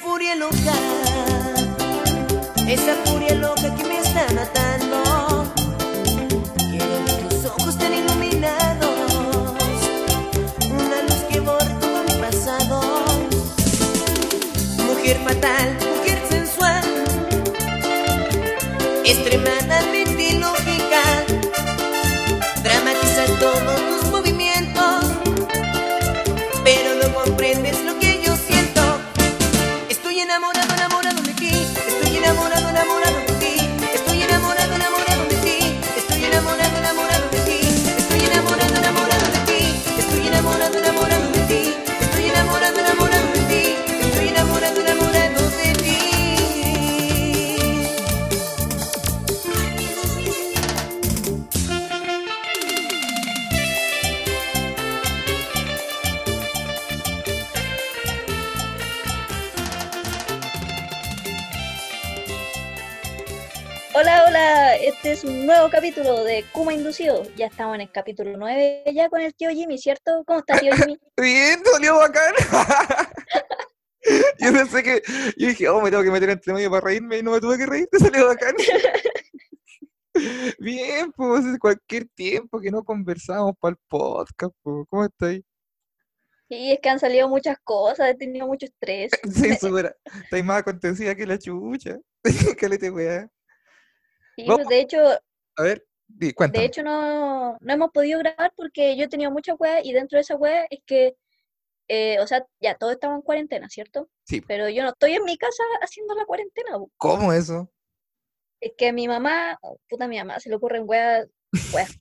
furia loca, Ya estamos en el capítulo 9 ya con el tío Jimmy, ¿cierto? ¿Cómo está tío Jimmy? Bien, salió bacán. Yo pensé que, yo dije, oh, me tengo que meter entre medio para reírme y no me tuve que reír, te salió bacán. Bien, pues cualquier tiempo que no conversamos para el podcast, pues. ¿Cómo estáis? Sí, es que han salido muchas cosas, he tenido mucho estrés. Sí, súper. Estáis más acontecida que la chucha. Calete, weá. Sí, pues, de hecho, A ver, de hecho no, no hemos podido grabar porque yo he tenido mucha weas y dentro de esa wea es que, eh, o sea, ya todos estamos en cuarentena, ¿cierto? Sí. Pero yo no estoy en mi casa haciendo la cuarentena. ¿Cómo eso? Es que mi mamá, oh, puta mi mamá, se le ocurren weas.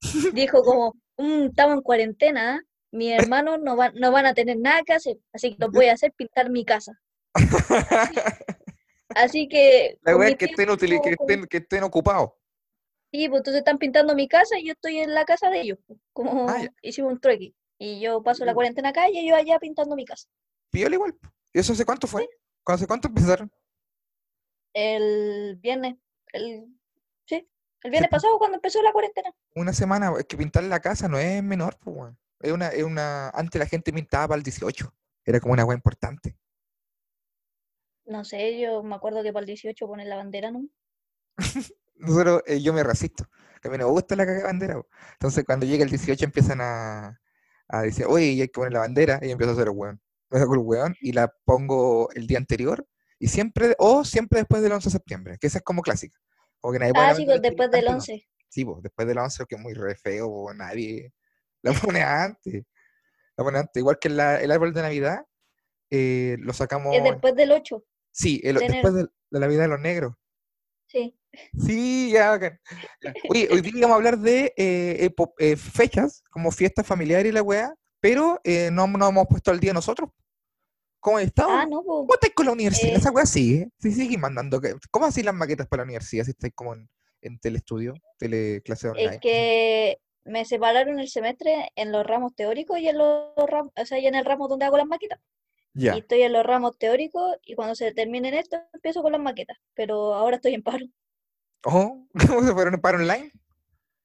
Dijo como, "Mm, estamos en cuarentena, mis hermanos no van, no van a tener nada que hacer, así que lo voy a hacer pintar mi casa. Así que La mi es que estén, que estén ocupados. Sí, pues entonces están pintando mi casa y yo estoy en la casa de ellos, pues, como Ah, ya. hicimos un trueque. Y yo paso la cuarentena acá y ellos allá pintando mi casa. Píola igual. ¿Y eso hace cuánto fue? ¿Hace cuánto empezaron? El viernes, el, sí, el viernes pasado cuando empezó la cuarentena. Una semana, es que pintar la casa no es menor, pues, weón. Es una, es una, antes la gente pintaba para el 18. Era como una weá importante. No sé, yo me acuerdo que para el 18 ponen la bandera, ¿no? Nosotros, eh, yo me resisto. Que a mí no me gusta la cagada bandera. po. Entonces, cuando llega el 18 empiezan a, a decir, oye, y hay que poner la bandera. Y empiezo a hacer el weón. Me saco el weón y la pongo el día anterior. Y siempre, o siempre después del 11 de septiembre, que esa es como clásica. Como que nadie Ah, la sí, bandera pues después del antes, no. 11. Sí, pues, después del 11, que es muy re feo, nadie la pone antes. La pone antes. Igual que la- el árbol de Navidad, eh, lo sacamos. Es después del 8, Sí, el- de después de, de la Navidad de los negros. sí. Sí, ya, bacán. Oye, hoy día vamos a hablar de eh, epo- eh, fechas, como fiestas familiares y la weá, pero eh, no no hemos puesto al día nosotros. ¿Cómo estamos? Ah, no, ¿Cómo estáis con la universidad? Eh. Esa weá sigue. Sí, sigue mandando. ¿Cómo así las maquetas para la universidad si estáis como en, en telestudio, teleclase online? Es que me separaron el semestre en los ramos teóricos y en los ramos, o sea, y en el ramo donde hago las maquetas. Ya. Y estoy en los ramos teóricos y cuando se terminen esto empiezo con las maquetas. Pero ahora estoy en paro. Oh, ¿Cómo se fueron para online?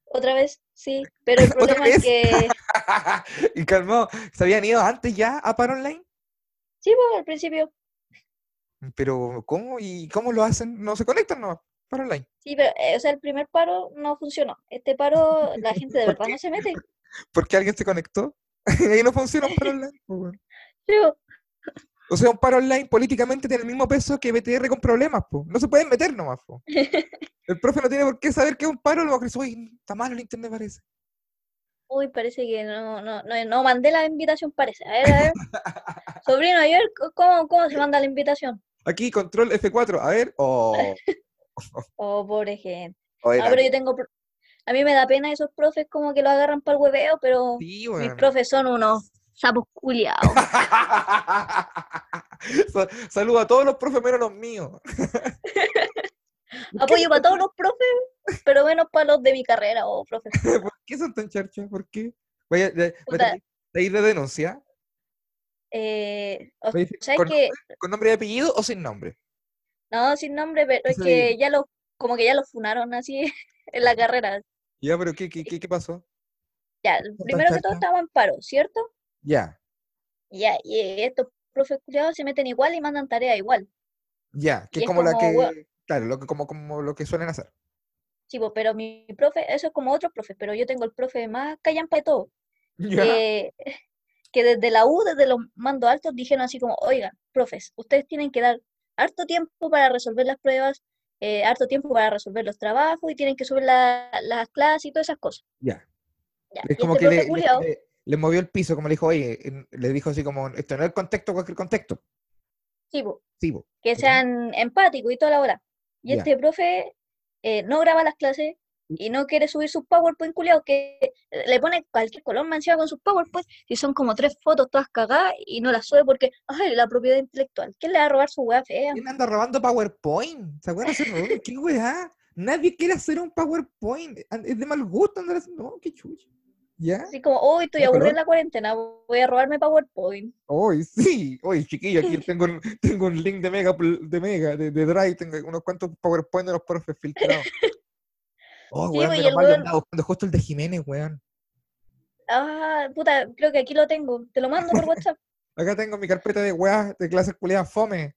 Otra vez, sí. Pero el ¿Otra problema es que, y calmado, ¿se habían ido antes ya a para online? sí, pues al principio, Pero, ¿cómo? ¿Y cómo lo hacen? ¿No se conectan no? Para online. sí, pero, eh, o sea, el primer paro no funcionó. Este paro, la gente de ¿Por verdad qué? no se mete. ¿Por qué alguien se conectó? y ahí no funciona un paro online. pues, O sea, un paro online políticamente tiene el mismo peso que BTR con problemas, po. No se pueden meter nomás, po. El profe no tiene por qué saber que es un paro, lo que dice, uy, está malo el internet parece. Uy, parece que no, no, no, no mandé la invitación, parece. A ver, a ver. Sobrino, a ver cómo, cómo se manda la invitación. Aquí, control F4, a ver, oh, Oh, pobre gente. oh, Ah, pero yo tengo. A mí me da pena esos profes como que lo agarran para el hueveo, pero Sí, mis weón. profes son unos sapos culiados. Sa- Saludo a todos los profes menos los míos. Apoyo para todos los profes, pero menos para los de mi carrera, oh, profe. ¿Por qué son tan charchas? ¿Por qué? Vaya, de, de, de ir de denuncia. Eh, o sea, ¿Con, que, nombre, con nombre y apellido o sin nombre? no, sin nombre, pero es que ya lo, como que ya lo funaron así en la carrera. Ya, pero ¿qué, qué, qué, qué pasó? Ya, primero que todo estábamos en paro, ¿cierto? Ya. Ya, y estos profes culiados se meten igual y mandan tarea igual. Ya, que es como la que, claro, lo que, como, como lo que suelen hacer. Sí, pero mi profe, eso es como otros profes, pero yo tengo el profe más callampa de todo. Ya. que, que desde la U, desde los mandos altos, dijeron así como, oigan, profes, ustedes tienen que dar harto tiempo para resolver las pruebas, eh, harto tiempo para resolver los trabajos y tienen que subir la- las clases y todas esas cosas. Ya. Es y como este que le, profe le- culiao, le- le movió el piso, como le dijo, oye, le dijo así como, esto no es el contexto, cualquier contexto. sí, po, Sí, que sean empáticos y toda la hora. Y este profe eh, no graba las clases y no quiere subir sus PowerPoint culiados, que le pone cualquier color encima con sus PowerPoint y son como tres fotos todas cagadas y no las sube porque, ay, la propiedad intelectual. ¿Quién le va a robar su weá fea? ¿Quién anda robando PowerPoint? ¿Se acuerdan de? ¿Qué weá? Nadie quiere hacer un PowerPoint. Es de mal gusto andar haciendo. No, qué chucha. ¿Ya? Así como, hoy estoy ¿De aburrida color? en la cuarentena, voy a robarme PowerPoint. Hoy sí. Hoy, chiquillo, aquí tengo, un- tengo un link de Mega, de Mega, de, de Drive. Tengo unos cuantos PowerPoint de los profes filtrados. Oh, Sí, weón, pues, menos mal, weón- andaba buscando justo el de Jiménez, weón. Ah, puta, creo que aquí lo tengo. Te lo mando por WhatsApp. Acá tengo mi carpeta de weá de clases culiadas fome.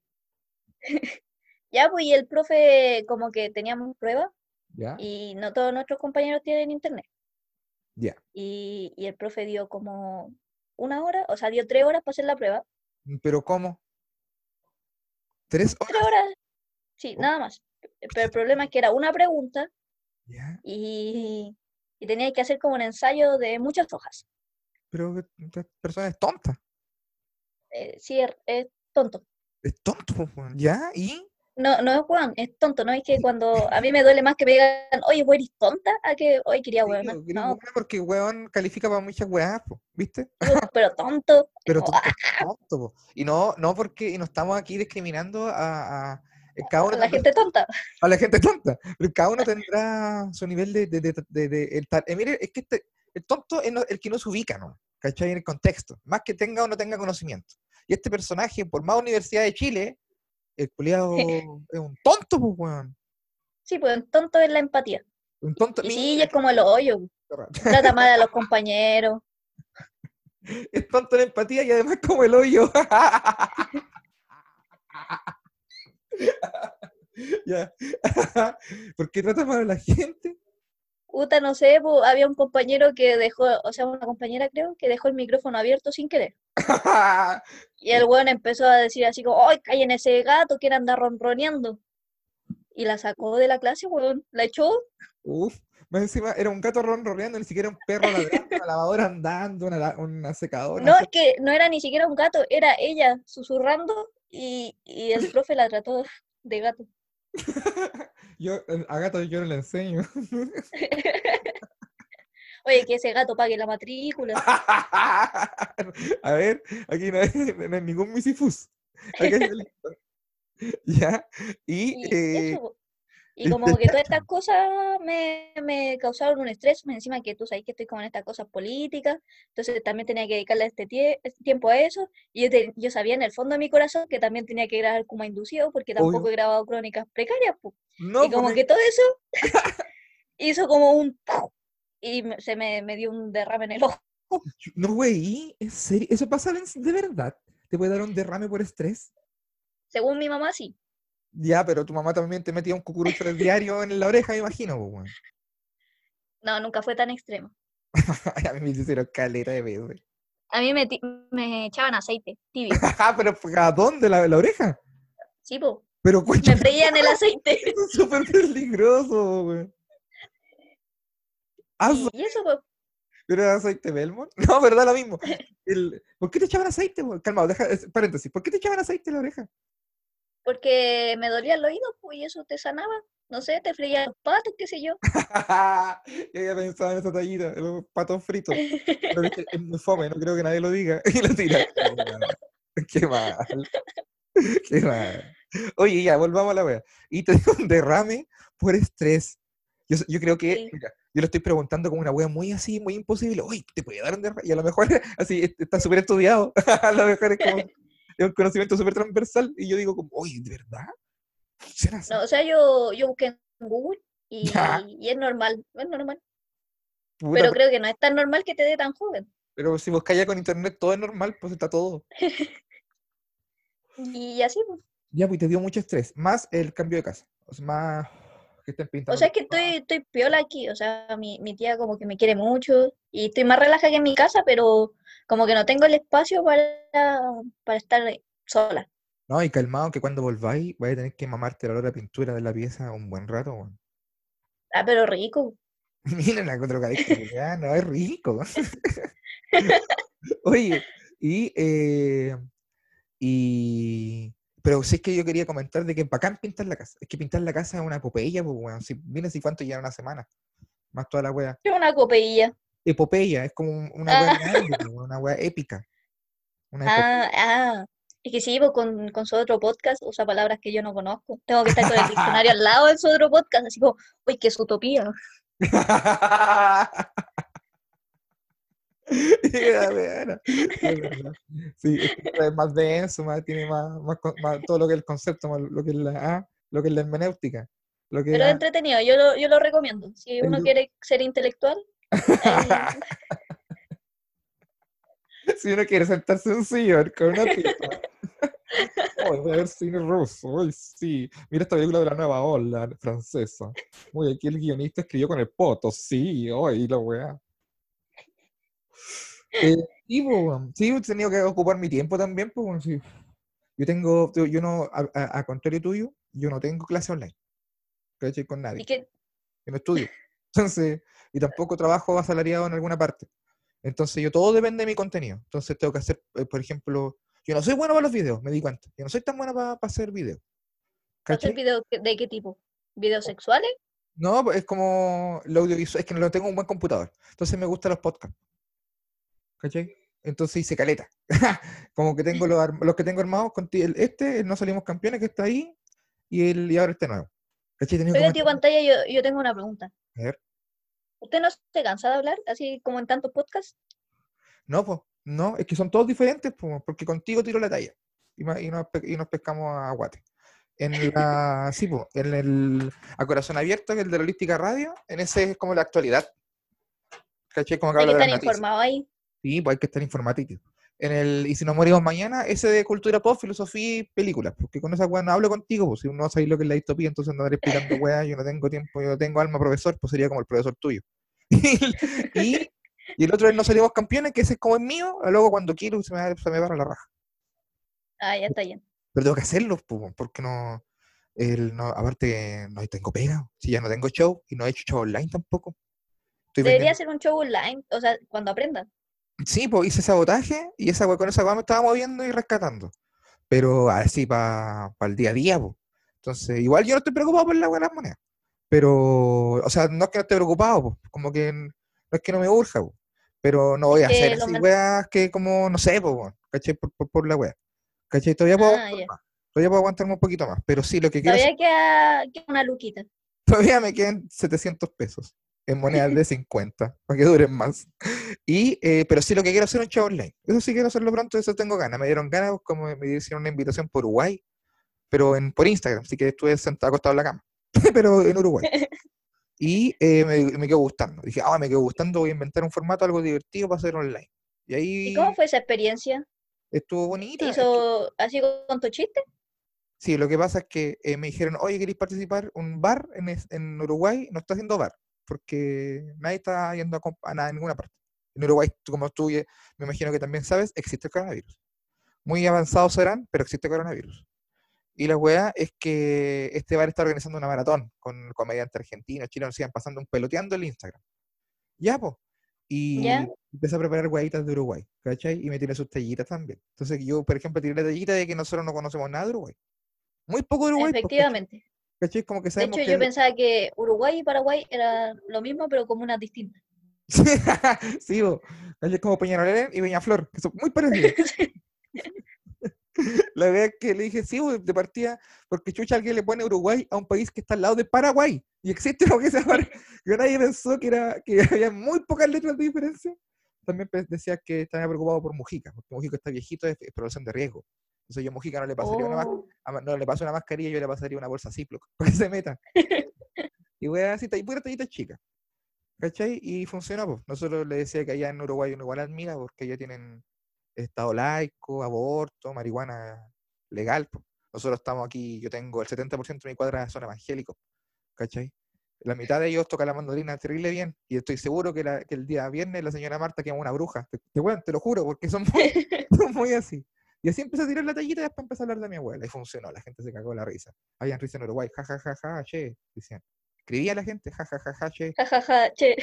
Ya, pues, y el profe, como que teníamos pruebas ¿Ya? y no todos nuestros compañeros tienen internet. Ya. Y, y el profe dio como una hora, o sea, dio tres horas para hacer la prueba. ¿Pero cómo? ¿Tres Tres horas? horas, sí, Oh. nada más. Pero el problema es que era una pregunta y, y tenía que hacer como un ensayo de muchas hojas. Pero esta persona es tonta. Eh, sí, es, es tonto. Es tonto. ¿Ya? ¿Y? No, no es Juan, es tonto, ¿no? Es que cuando a mí me duele más que me digan, oye, güey, eres tonta, a que, oye, quería Sí, weón. po, gringo, No, weón, porque weón califica para muchas weas, ¿viste? pero tonto. Pero como, tonto, tonto, po. Y no, no porque, y no estamos aquí discriminando a, a- eh, cada uno "Ah, la gente tonta. a la gente tonta, pero cada uno tendrá su nivel de, de, de, el tal- eh, mire, es que este- el tonto es el que no se ubica, ¿no? ¿Cachai? En el contexto, más que tenga o no tenga conocimiento. Y este personaje, por más Universidad de Chile, el culiado es un tonto, pues, weón. Sí, pues tonto es la empatía. Un tonto. Y sí, es como el hoyo. Trata mal a los compañeros. Es tonto la empatía y además como el hoyo. ya. ¿Por qué trata mal a la gente? Puta, no sé, pues, había un compañero que dejó, o sea, una compañera creo, que dejó el micrófono abierto sin querer. Y el weón empezó a decir así como, ¡ay, callen ese gato, quiere andar ronroneando! Y la sacó de la clase, weón. La echó. Uf, más encima era un gato ronroneando, ni siquiera un perro ladrando, una lavadora andando, una, una secadora. No, no es que no era ni siquiera un gato, era ella susurrando y, y el profe la trató de gato. Yo, eh, a gato yo no le enseño. Oye, que ese gato pague la matrícula. a ver, aquí no hay, no hay ningún misifus. Acá hay el- Ya, y, Y eh, eso. Y como que todas estas cosas me, me causaron un estrés, más encima que tú sabes que estoy como en estas cosas políticas, entonces también tenía que dedicarle este, tie- este tiempo a eso, y yo, te- yo sabía en el fondo de mi corazón que también tenía que grabar como inducido, porque tampoco Obvio. he grabado crónicas precarias, no, y como porque- que todo eso hizo como un... y me- se me, me dio un derrame en el ojo. no, güey, ¿en serio? ¿Eso pasa de verdad? ¿Te puede dar un derrame por estrés? Según mi mamá, sí. Ya, pero tu mamá también te metía un cucurucho del diario en la oreja, me imagino, pues, weón. No, nunca fue tan extremo. A mí me hicieron caleta de veces. A mí me, echaban aceite tibio. pero pues, ¿a dónde? ¿La, la oreja? Sí, po. Pero Me freían el aceite. es súper peligroso. Ah, Y, eso, po. ¿Pero era aceite Belmont? No, ¿verdad? Lo mismo. El- ¿Por qué te echaban aceite? Calmado, deja, es- paréntesis. ¿Por qué te echaban aceite en la oreja? Porque me dolía el oído, pues, y eso te sanaba. No sé, te freía los patos, qué sé yo. Yo había pensado en esa tallita, los patos fritos. Pero es muy fome, no creo que nadie lo diga. Y lo tira. Qué mal. Qué mal. Oye, ya, volvamos a la wea. Y te dio un derrame por estrés. Yo, yo creo que, Sí. mira, yo lo estoy preguntando como una wea muy así, muy imposible. Oye, ¿te puede dar un derrame? Y a lo mejor, así, est- está súper estudiado. a lo mejor es como, es un conocimiento súper transversal. Y yo digo como, oye, ¿de verdad? No, o sea, yo, yo busqué en Google y, es normal, es normal. Puta, Pero creo que no es tan normal que te dé tan joven. Pero si buscáis ya con internet todo es normal, pues está todo. Y así, pues. Ya, pues te dio mucho estrés. Más el cambio de casa. O sea, más que estén pintando. O sea, es que estoy, estoy piola aquí, o sea, mi, mi tía como que me quiere mucho y estoy más relajada que en mi casa, pero como que no tengo el espacio para, para estar sola. No, y calmado que cuando volváis vais a tener que mamarte la olor a pintura de la pieza un buen rato. Ah, pero rico. Miren la ya, no es rico. Oye, y, eh, y pero sí es que yo quería comentar de que bacán pintar la casa. Es que pintar la casa es una epopeya, pues weón. Si viene si cuánto ya una semana. Más toda la wea. Es una copeilla. Epopeya, es como un- una wea Ah. grande, pues, una wea épica. Una epopeya. Ah, ah. Es que sí, pues con, con su otro podcast usa palabras que yo no conozco. Tengo que estar con el diccionario al lado de su otro podcast, así como, uy, qué es utopía. La weona, es verdad. Sí, es más denso, más, tiene más, más, todo lo que es el concepto, más lo que es la, ah, lo que es la hermenéutica. Lo que Pero es entretenido, yo lo, yo lo recomiendo. Si uno quiere ser intelectual, si uno quiere sentarse en un sillón con una pipa. Hoy voy a ver cine ruso, hoy sí. Mira esta película de la nueva ola francesa. Uy, aquí el guionista escribió con el poto, sí, hoy la weá. Eh, weón. sí, he tenido que ocupar mi tiempo también, pues, sí. Yo tengo, yo no, a, a- a contrario tuyo, yo no tengo clase online. ¿Cachai? Con nadie. y que Yo no estudio. Entonces, y tampoco trabajo asalariado en alguna parte. Entonces, yo todo depende de mi contenido. Entonces, tengo que hacer, eh, por ejemplo, yo no soy bueno para los videos, me di cuenta. Yo no soy tan bueno para, para hacer videos. hacer videos de qué tipo? ¿Videos sexuales? No, pues, es como lo audiovisual, es que no tengo un buen computador. Entonces me gustan los podcasts. ¿Cachai? Entonces hice caleta. como que tengo los, los que tengo armados con el- este, el No Salimos Campeones que está ahí, y el y ahora este nuevo. ¿Cachai? Tío meter- pantalla, yo, yo tengo una pregunta. A ver. ¿Usted no se cansa de hablar así como en tantos podcasts? No, pues, no, es que son todos diferentes, pues, porque contigo tiro la talla. Y, nos, y nos pescamos a guate. En la, sí, pues, en el A Corazón Abierto, que es el de la Holística Radio, en ese es como la actualidad. ¿Cachai? Como que habla de estar las noticias. informado ahí. Sí, pues hay que estar informático. En el Y si nos morimos mañana, ese de cultura pop, filosofía y películas, porque con esa weá no hablo contigo, pues si no sabéis lo que es la distopía, entonces andaré explicando weá, yo no tengo tiempo, yo no tengo alma profesor, pues sería como el profesor tuyo. y, y el otro es No Salimos Campeones, que ese es como el mío, luego cuando quiero se me, se me barra la raja. Ah, ya está bien. Pero tengo que hacerlo, pues, porque no, el, no, aparte no tengo pega, si ya no tengo show, y no he hecho show online tampoco. Estoy Debería ser un show online, o sea, cuando aprenda. Sí, pues hice sabotaje y esa con esa weá me estaba moviendo y rescatando. Pero así para el día a día, pues. Entonces, igual yo no estoy preocupado por la weá de las monedas. Pero, o sea, no es que no esté preocupado, pues, como que no es que no me urja, pues. Pero no voy a hacer así weas que como, no sé, pues, ¿cachai? Por, por, por la weá. ¿Cachai? Todavía puedo Ah, más. Todavía puedo aguantarme un poquito más. Pero sí, lo que quiero Todavía queda, queda una luquita. Todavía me quedan 700 pesos en monedas de 50 para que duren más. Y, eh, pero sí lo que quiero hacer es un show online. Eso sí quiero hacerlo pronto, eso tengo ganas. Me dieron ganas, como me hicieron una invitación por Uruguay, pero en, por Instagram, así que estuve sentado acostado en la cama, pero en Uruguay. Y eh, me, me quedó gustando. Dije, ah, me quedó gustando, voy a inventar un formato algo divertido para hacer online. Y ahí ¿Y cómo fue esa experiencia? estuvo ¿Te bonita. que- hizo así con tu chiste? Sí, lo que pasa es que eh, me dijeron, oye, ¿queréis participar? Un bar en, es- en Uruguay no está haciendo bar, porque nadie está yendo a, a nada en ninguna parte. En Uruguay, como tú me imagino que también sabes, existe el coronavirus. Muy avanzados serán, pero existe el coronavirus. Y la weá es que este bar está organizando una maratón con comediantes argentinos, chilenos, sigan pasando un peloteando el Instagram. Ya, pues. Y Ya. empecé a preparar hueaditas de Uruguay, ¿cachai? Y me tiré sus tallitas también. Entonces yo, por ejemplo, tiré la tallita de que nosotros no conocemos nada de Uruguay. Muy poco de Uruguay. Efectivamente. ¿cachai? Como que De sabemos hecho, que yo pensaba que Uruguay y Paraguay era lo mismo, pero como unas distintas. sí, bo, ¿cachai? como Peñarolén y Peñaflor, que son muy parecidos. La verdad es que le dije, sí, bo, de partida, porque chucha alguien le pone Uruguay a un país que está al lado de Paraguay. Y existe lo que se llama, que nadie pensó que, era, que había muy pocas letras de diferencia. También pe- decía que estaba preocupado por Mujica, porque Mujica está viejito, es, es población de riesgo. Entonces yo a Mujica no le pasaría una, Oh, a- no le paso una mascarilla, yo le pasaría una bolsa Ziploc para que se meta. y voy así, y pura tallita chica. ¿Cachai? Y funcionó, pues. Nosotros le decía que allá en Uruguay uno igual admira porque allá tienen estado laico, aborto, marihuana legal. Nosotros estamos aquí, yo tengo el 70% de mi cuadra son evangélicos, ¿cachai? La mitad de ellos toca la mandolina terrible bien, y estoy seguro que, la- que el día viernes la señora Marta quema una bruja. Te, te, weón, te lo juro, porque son muy, son muy así. Y así empecé a tirar la tallita y después empecé a hablar de mi abuela, y funcionó, la gente se cagó la risa. Habían risa en Uruguay, ja, ja, ja, ja, che, decían. Escribía la gente, ja, ja, ja, ja, che, Ja, ja, ja, che.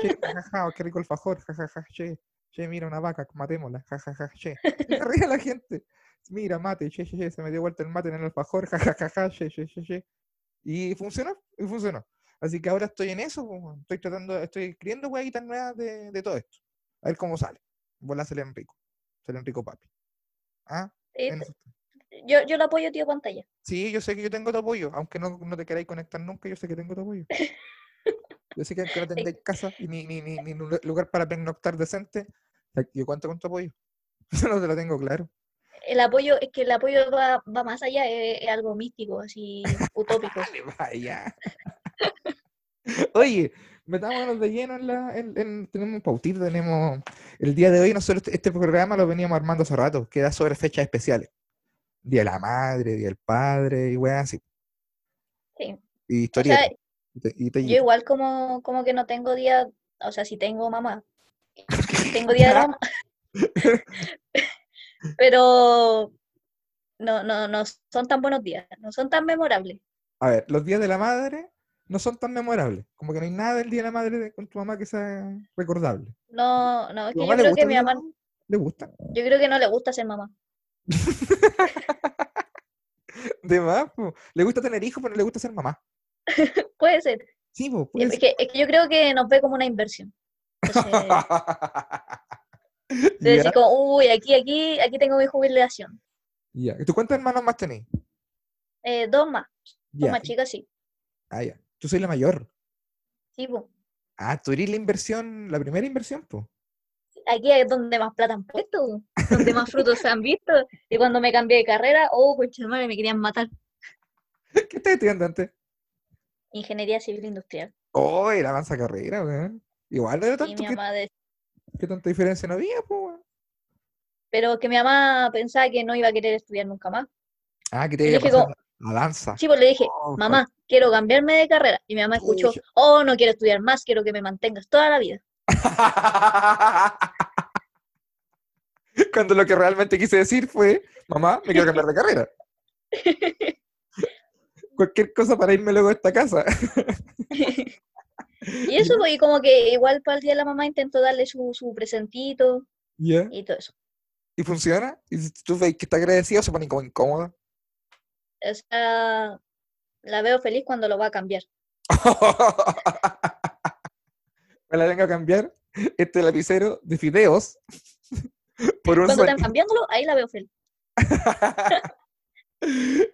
che, ja, ja, ja, qué rico el fajor, ja, ja, ja, che, che, mira una vaca, matémosla, ja, ja, ja, che. Se reía la gente. Mira, mate, che, che, che, se me dio vuelta el mate en el alfajor, ja, ja, ja, ja, che, che, che, che. Y funcionó, y funcionó. Así que ahora estoy en eso, pues, estoy tratando, estoy escribiendo huevitas nuevas de, de todo esto. A ver cómo sale. Bola se le Enrico. Se le Enrico papi. ¿Ah? Sí. Yo, yo lo apoyo, tío pantalla. Sí, yo sé que yo tengo tu apoyo, aunque no, no te queráis conectar nunca, yo sé que tengo tu apoyo. Yo sé que no tengáis casa y ni, ni, ni, ni lu- lugar para pernoctar decente, yo cuento con tu apoyo. Eso no te lo tengo claro. El apoyo, es que el apoyo va, va más allá, es, es algo místico, así, utópico. Dale, vaya. Oye, metámonos de lleno en la. En, en- tenemos un pautito, tenemos. El día de hoy, nosotros este, este programa lo veníamos armando hace rato, que da sobre fechas especiales. Día de la madre, día del padre, y weas así. Sí. Y O historietas. sea, y te- y yo igual como, como que no tengo día, o sea, sí tengo mamá. Tengo día de la mamá. Pero no, no, no son tan buenos días, no son tan memorables. A ver, los días de la madre no son tan memorables. Como que no hay nada del día de la madre con tu mamá que sea recordable. No, no, es ¿Tu que yo creo que mi mamá? ¿Le gusta? yo creo que no le gusta ser mamá. De más, po. Le gusta tener hijos, pero no le gusta ser mamá. Puede ser. Sí, po, puede Es ser. que, es que yo creo que nos ve como una inversión. Entonces, decir como, uy, aquí, aquí, aquí tengo mi jubilación. ya. ¿Y tú cuántos hermanos más tenés? Eh, dos más, dos Ya. más chicas, sí. Ah, ya. Tú soy la mayor. Sí, po. Ah, tú eres la inversión, la primera inversión, pues. Aquí es donde más plata han puesto, donde más frutos se han visto. Y cuando me cambié de carrera, oh, concha de madre, me querían matar. ¿Qué estás estudiando antes? Ingeniería civil industrial. Oh, era avanza carrera, weón. Igual no era Y tanto, mi ¿qué, mamá de- qué tanta diferencia no había, pues? Pero que mi mamá pensaba que no iba a querer estudiar nunca más. Ah, que te Y iba a pasar como- a danza. Sí, pues le dije, Oh, mamá, quiero cambiarme de carrera. Y mi mamá escuchó, oh, no quiero estudiar más, quiero que me mantengas toda la vida. Cuando lo que realmente quise decir fue, mamá, me quiero cambiar de carrera. Cualquier cosa para irme luego de esta casa. Y eso, pues, y como que igual para el día de la mamá intento darle su, su presentito y todo eso. ¿Y funciona? ¿Y si tú ves que está agradecido se pone como incómoda? O sea, la veo feliz cuando lo va a cambiar. Me la vengo a cambiar este lapicero de fideos por un Cuando están cambiándolo, ahí la veo feliz.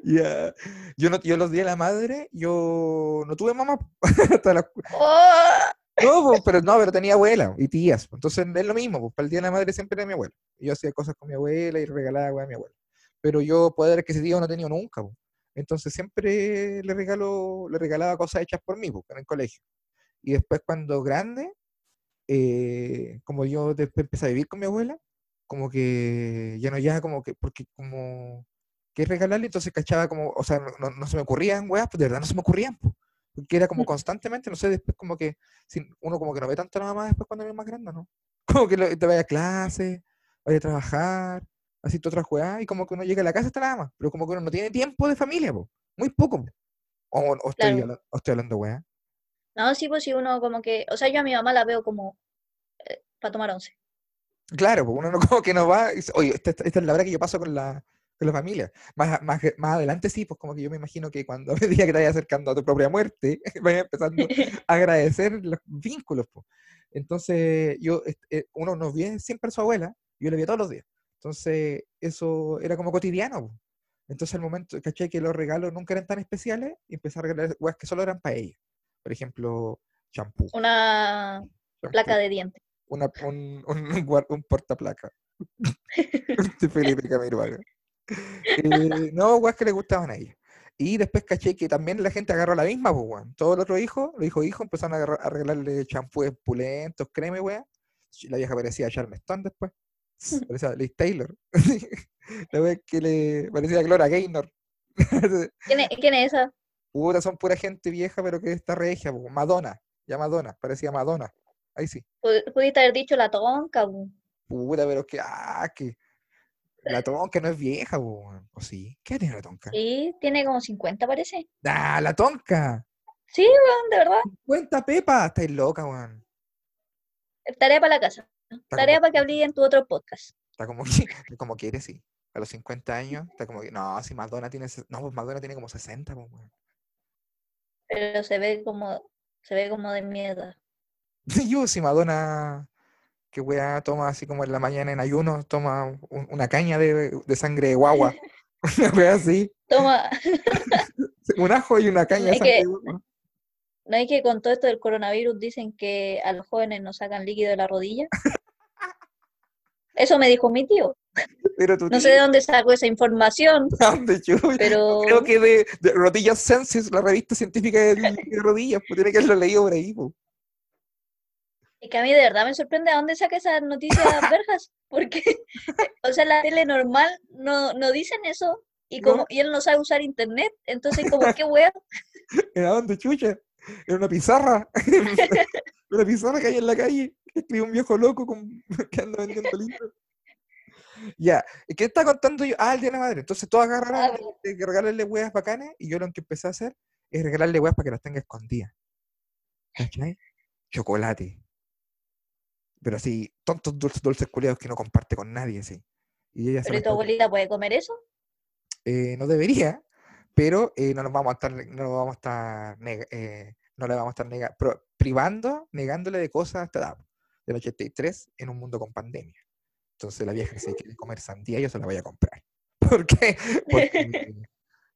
Ya. Yo, no, yo los días de la madre, yo no tuve mamá. hasta la- ¡Oh! No, po, pero no, pero tenía abuela y tías. po. Entonces es lo mismo, pues para el día de la madre siempre era mi abuela. Yo hacía cosas con mi abuela y regalaba agua a mi abuela. Pero yo poder adquisitivo no he tenido nunca. po. Entonces siempre le regalo, le regalaba cosas hechas por mí, po, en el colegio. Y después cuando grande, eh, como yo después empecé a vivir con mi abuela, como que ya no ya como que, porque como que regalarle, entonces cachaba como, o sea, no, se me ocurrían, weas, pues de verdad no se me ocurrían, pues. Porque era como Mm. constantemente, no sé, después como que, uno como que no ve tanto a la mamá después cuando es más grande, ¿no? Como que lo- te vaya a clase, vaya a trabajar, así otras weas, y como que uno llega a la casa está la mamá, pero como que uno no tiene tiempo de familia, po. Muy poco, po. O, o estoy, Claro. o estoy hablando weá. No, sí, pues sí, uno como que, o sea, yo a mi mamá la veo como para tomar once. Claro, pues uno no como que no va y oye, esta, esta- es la hora que yo paso con la, con la familia. Más, más, más adelante sí, pues como que yo me imagino que cuando a medida que te vayas acercando a tu propia muerte, vayas empezando a agradecer los vínculos, pues. Entonces, yo, eh, uno nos ve siempre a su abuela, yo le veía todos los días. Entonces, eso era como cotidiano, pues. Entonces, al momento, caché que los regalos nunca eran tan especiales y empecé a regalar weas que solo eran para ella. Por ejemplo, champú. Una placa de dientes. una, un, un, guar- un portaplaca. de Felipe Camiroaga. Eh, no, weas que le gustaban a ella. Y después caché que también la gente agarró la misma, pues, weón. Todos los otros hijos, los hijos hijos, empezaron a, agarrar- a regalarle champúes pulentos, crema, weón. La vieja parecía Charleston después. Parecía Liz Taylor. La wea que le parecía a Gloria Gaynor. ¿Quién es, quién es esa? Puta, son pura gente vieja, pero que está regia, po. Madonna. Ya Madonna, parecía Madonna. Ahí sí. Pu- Pudiste haber dicho la tonca, bu. Puta, pero que, ah, que. La tonca no es vieja, po. ¿O sí? ¿Qué tiene la tonca? Sí, tiene como 50 parece. ¡Ah, la tonca! Sí, weón, de verdad. ¡Cuenta, Pepa! Estáis loca, weón. Tarea para la casa. Está Tarea como, para que hablé en tu otro podcast. está como, que- como quiere, sí. A los 50 años, está como que, no, si Madonna tiene, no, pues Madonna tiene como 60, po, weón. Pero se ve como, se ve como de mierda. Yo, si Madonna, que weá, toma así como en la mañana en ayuno, toma un- una caña de, de sangre de guagua. Una weá así. Toma, Un ajo y una caña de sangre que- de guagua. ¿no es que con todo esto del coronavirus dicen que a los jóvenes nos sacan líquido de la rodilla? Eso me dijo mi tío. Pero tú No sé de dónde sacó esa información, dónde, chuy? pero Creo que de, de Rodillas Senses, la revista científica de, de rodillas, pues tiene que haberlo leído por ahí, pues. es que a mí de verdad me sorprende a dónde saca esas noticias verjas, porque, o sea, la tele normal no, no dicen eso, y No. como y él no sabe usar internet, entonces como, ¿qué wea? ¿Era dónde, chucha? Era una pizarra. una pizarra que hay en la calle. Que escribe un viejo loco con, que anda vendiendo libros. Ya, ¿y ¿qué está contando yo? Ah, el Día de la Madre. Entonces todos agarraron Ah, regalarle huevas bacanas y yo lo que empecé a hacer es regalarle huevas para que las tenga escondidas. ¿Cachai? Chocolate. Pero así, tontos dulces, dulces culiados que no comparte con nadie, sí. Y ella ¿Pero los ¿y tu abuelita puede comer eso? eh, no debería, pero eh, no nos vamos a estar, no nos vamos a estar, eh, no le vamos a estar nega- pro- privando, negándole de cosas a esta edad, del 83, en un mundo con pandemia. Entonces la vieja que se quiere comer sandía, yo se la voy a comprar. ¿Por qué? Porque,